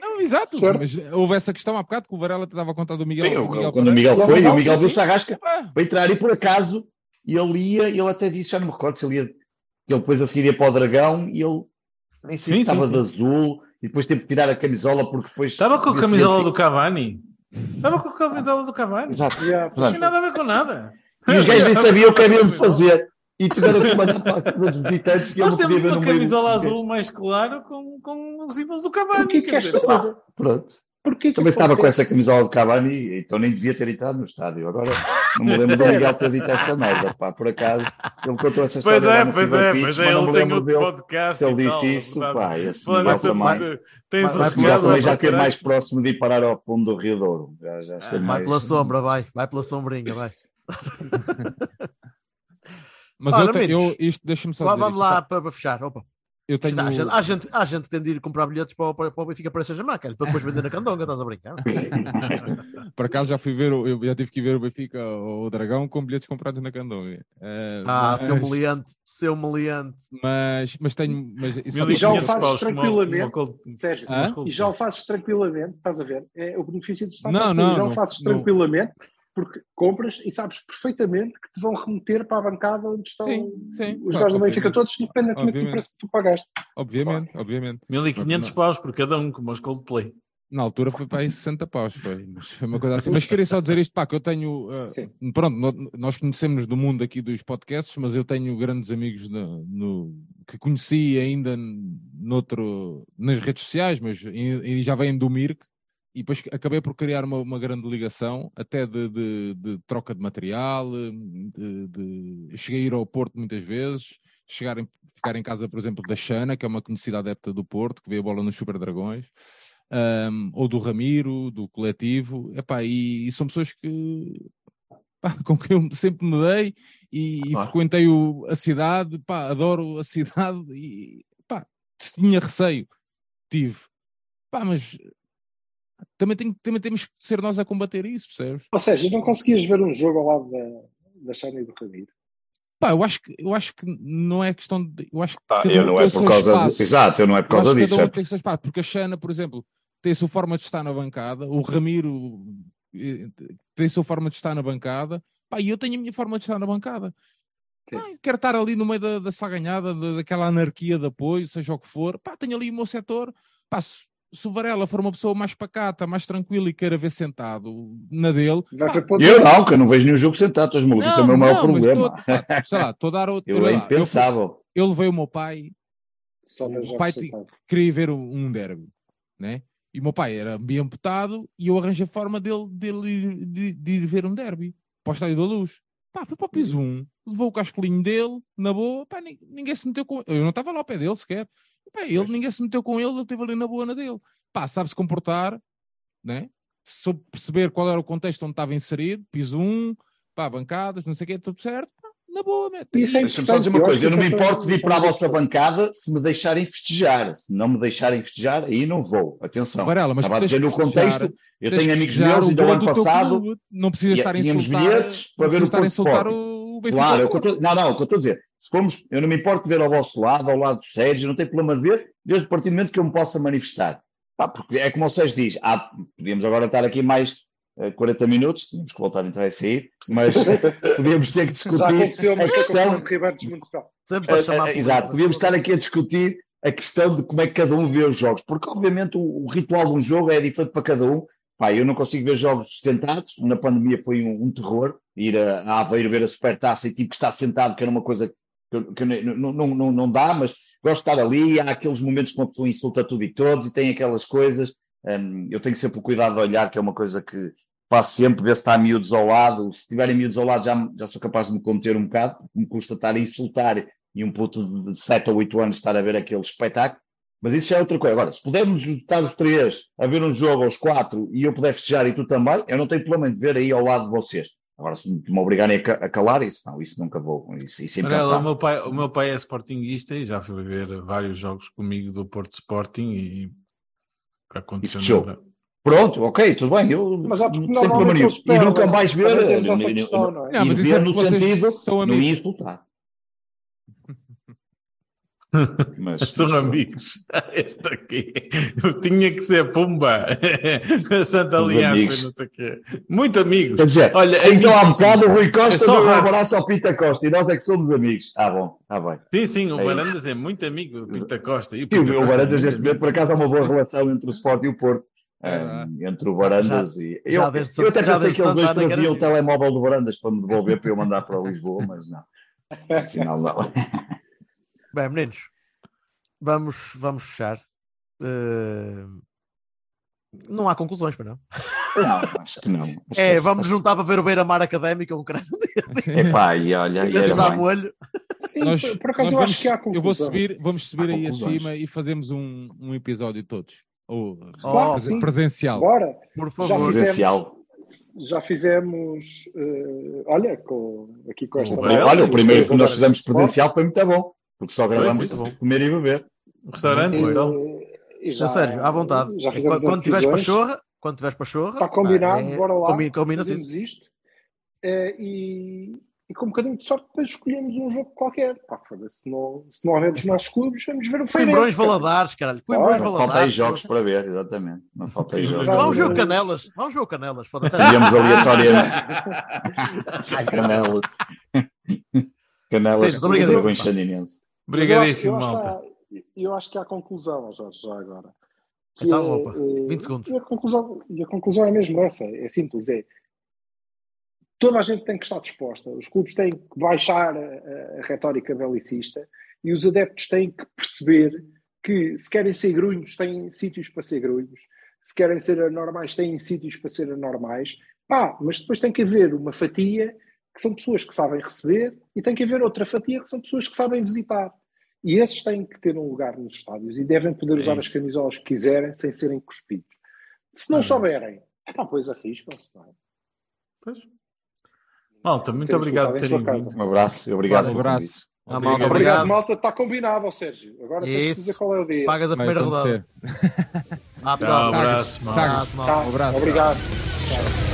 Não, exato. Certo. Mas houve essa questão há bocado que o Varela te dava conta do Miguel. Sim, do eu- Miguel quando o. Miguel foi, o Miguel sim, viu sim. Sarrasca Ah, para entrar e por acaso ele ia, ele até disse, já não me recordo se ele ia, ele depois a seguir ia para o Dragão e ele nem sei Sim, se estava sim. de azul e depois teve que tirar a camisola porque depois Estava com a camisola seguinte- do Cavani. Estava com a camisola do Cavani. Exato. Yeah. Não tinha nada a ver com nada. E os gajos nem sabiam o que haviam de fazer e tiveram que mandar para os visitantes que eu Nós temos uma camisola dos azul mais claro com, com os símbolos do Cavani. Porquê que quer esta dizer, coisa? Pronto. Porquê que Também estava com essa camisola de Cavani, então nem devia ter entrado no estádio. Agora não me lembro do Miguel ter dito essa merda, pá, por acaso. Ele contou essa história Pois lá é, pois é, Pitch, pois mas é, ele tem outro dele podcast se ele disse tal, isso, verdade. pá, esse Falando Miguel essa também. Tem Vai- vai Vai também já esteve caralho. mais próximo de ir parar ao fundo do Rio Douro. Já, já Vai mais... pela sombra, vai. Vai pela sombrinha, vai. Mas Ora, eu, te- eu isto deixa-me só Vá- Vamos isto. lá para, para fechar. Opa. Eu tenho. Há, gente, há, gente, há gente que tem de ir comprar bilhetes para, o- para, para o Benfica para essa marca para depois vender na Candonga, estás a brincar? Por acaso já fui ver, eu já tive que ir ver o Benfica ou o Dragão com bilhetes comprados na Candonga. Eh, Ah, mas, seu meliante, seu meliante. mas, mas tenho. Mas, isso E já o 1500 fazes tranquilamente. Sérgio, e já o fazes tranquilamente, estás a ver? É o benefício do Estado. Não, não, já não, o fazes não. Porque compras e sabes perfeitamente que te vão remeter para a bancada onde estão Sim, sim, os claro, gajos do Benfica todos, independentemente do preço que tu pagaste. obviamente, obviamente. 1500 Não. paus por cada um, como os Coldplay. Na altura foi para aí 60 paus, foi, mas foi uma coisa assim. Mas queria só dizer isto, pá, que eu tenho. uh, pronto, nós conhecemos do mundo aqui dos podcasts, mas eu tenho grandes amigos no, no- que conheci ainda noutro, nas redes sociais, mas e, e já vêm do Mirk, e depois acabei por criar uma, uma grande ligação, até de, de- de troca de material, de, cheguei a ir ao Porto muitas vezes, chegar em, ficar em casa, por exemplo, da Xana, que é uma conhecida adepta do Porto, que vê a bola nos Super Dragões um, ou do Ramiro, do coletivo, epá, e, e são pessoas que pá, com quem eu sempre me dei e, e Claro. frequentei o- a cidade, pá, adoro a cidade e pá, tinha receio, tive, pá, mas também, tem, também temos que ser nós a combater isso, percebes? Ou seja, não conseguias ver um jogo ao lado da, da Xana e do Ramiro. Pá, eu acho que, eu acho que não é questão de. Eu acho que Ah, cada eu um não é por causa disso. Exato, eu não é por causa disso. cada um tem seu espaço, porque a Xana, por exemplo, tem a sua forma de estar na bancada, o Ramiro eh, tem a sua forma de estar na bancada, pá, e eu tenho a minha forma de estar na bancada. Quero estar ali no meio da, da saganhada, da- daquela anarquia de apoio, seja o que for, pá, tenho ali o meu setor, pá, se, se o Varela for uma pessoa mais pacata, mais tranquila e queira ver sentado na dele, pá, Eu não, que eu não vejo nenhum jogo sentado, estás maluco. Isso é o meu maior mas problema. tô- pá, sei lá, estou a dar outro. Eu é lá, eu, impensável. eu levei o meu pai só o pai queria ver um, derby, né? E o meu pai era bem amputado e eu arranjei a forma dele, dele de, de ir ver um derby para o Estádio da Luz. Pá, foi para o piso 1, levou o cascolinho dele, na boa, pá, nin- ninguém se meteu com Eu não estava lá ao pé dele sequer. Pá, ele, ninguém se meteu com ele, ele esteve ali na boa na dele. Pá, sabe-se comportar, né? Soube perceber qual era o contexto onde estava inserido, piso 1, pá, bancadas, não sei o que, tudo certo. Pá, na boa, mete. Isso é Deixa-me só dizer uma coisa, eu não me é importo de ir para a vossa bancada se me deixarem festejar. Se não me deixarem festejar, aí não vou. Atenção. Varela, mas Estava a dizer no contexto, eu tenho amigos meus, o ainda o ano do teu passado, não precisa e- estar a insultar, bilhetes para não ver o estar a insultar Sporting. O Benfica. Claro, é eu tô- não, não, é o que eu estou a dizer. Se formos, eu não me importo de ver ao vosso lado, ao lado do Sérgio, não tem problema de ver, desde o partir do momento que eu me possa manifestar. Pá, porque é como o Sérgio diz, há- podíamos agora estar aqui mais eh, 40 minutos, tínhamos que voltar a entrar e sair, mas podíamos ter que discutir Já aconteceu, a mas o questão. Fernando Ribeiro para Eh, eh, Exato, podíamos estar aqui a discutir a questão de como é que cada um vê os jogos, porque obviamente o, o ritual de um jogo é diferente para cada um. Pá, eu não consigo ver jogos sentados, na pandemia foi um, um terror, ir a, a Aveiro ver a supertaça e tive que estar sentado, que era uma coisa que, que não, não, não, não dá, mas gosto de estar ali, há aqueles momentos que uma pessoa insulta tudo e todos e tem aquelas coisas, hum, eu tenho sempre o cuidado de olhar, que é uma coisa que faço sempre, ver se está miúdos ao lado, se tiverem miúdos ao lado já, já sou capaz de me conter um bocado, porque me custa estar a insultar e um puto de 7 ou 8 anos estar a ver aquele espetáculo, mas isso já é outra coisa. Agora, se pudermos estar os três a ver um jogo aos quatro e eu puder festejar e tu também, eu não tenho problema em ver aí ao lado de vocês. Agora, se me obrigarem a, ca- a calar isso, não, isso nunca vou. Isso, isso é Varela, o meu, pai, o meu pai é sportinguista e já foi ver vários jogos comigo do Porto Sporting e aconteceu E nada. Pronto, ok, tudo bem. Eu Mas há sem problema nenhum. E nunca mais ver, também temos eh, n- questão, n- não é? Não, mas ver é no sentido são não ia insultar. Mas, São amigos. Este aqui. Eu tinha que ser Pumba. A Santa Aliança, amigos. não sei o quê. Muito amigos. Quer dizer, Olha, é então há bocado o Rui Costa É só deu um abraço ao Pita Costa e nós é que somos amigos. Ah, bom, está bem. Sim, sim, o É Varandas é muito amigo do Pinta Costa. E o E Pinta o Costa é Varandas, muito neste momento, por acaso, há uma boa relação entre o Sport e o Porto. É. Um, entre o Varandas e. já Eu, desde eu até pensei que eles dois traziam o telemóvel do Varandas para me devolver para eu mandar para Lisboa, mas não. Afinal, não. Bem, meninos, vamos, vamos fechar. Eh, Não há conclusões, para não. Não, acho que não. Acho É, que- vamos juntar para ver o Beira-Mar Académico um crânio Epá, e olha, e era dá molho. Sim, Nós- por- acaso eu vamos- acho que há eu vou subir, vamos subir Há aí conclusões. acima e fazemos um, um episódio todos. Ou Claro, presen- sim. presencial. Bora, Por já favor. fizemos, Presencial. já fizemos eh, olha, com, aqui com esta O Olha, o primeiro que nós fizemos presencial foi muito bom. Porque só bom. comer e beber. Restaurante, então. E Já, Sérgio, à vontade. Já quando, quando tiveres para revisões. chorra, quando tiveres para chorra, Está combinado, é- bora lá. Combina, isso. isto. Eh, e, e com um bocadinho de sorte depois escolhemos um jogo qualquer. Pá, se não, se não houver dos nossos clubes, vamos ver o Feirense. Coimbrões cara. Valadares, caralho. Coimbrões Não falta aí Valadares. jogos para ver, exatamente. Não falta aí jogos. Vamos ver o Vamos. Canelas. Vamos ver o Canelas. Foda-se. Íamos aleatoriamente. Canelas. Canelas Meninos, obrigadíssimo, eu acho- eu acho que malta. há- Eu acho que há conclusão, Jorge, já agora. Que Então, é, opa, eh, 20 segundos. E a, conclusão, e a conclusão é mesmo essa, é simples, é toda a gente tem que estar disposta, os clubes têm que baixar a, a- a retórica belicista e os adeptos têm que perceber que se querem ser grunhos, têm sítios para ser grunhos, se querem ser anormais, têm sítios para ser anormais, pá, mas depois tem que haver uma fatia que são pessoas que sabem receber e tem que haver outra fatia que são pessoas que sabem visitar. E esses têm que ter um lugar nos estádios e devem poder É usar as isso. camisolas que quiserem sem serem cuspidos. Se não Ah. souberem, pá, pois arriscam-se. não é? Pois. Malta, muito Sim, obrigado por em terem vindo. Um abraço obrigado. Um abraço. Ah, malta, Obrigado. Obrigado, obrigado. malta. Está combinado, ó Sérgio. Agora tens que Isso. dizer qual é o dia. Pagas a Vai primeira rodada. Ah, pessoal. abraço, malta. Abraço, malta. Um abraço. Obrigado. Tchau.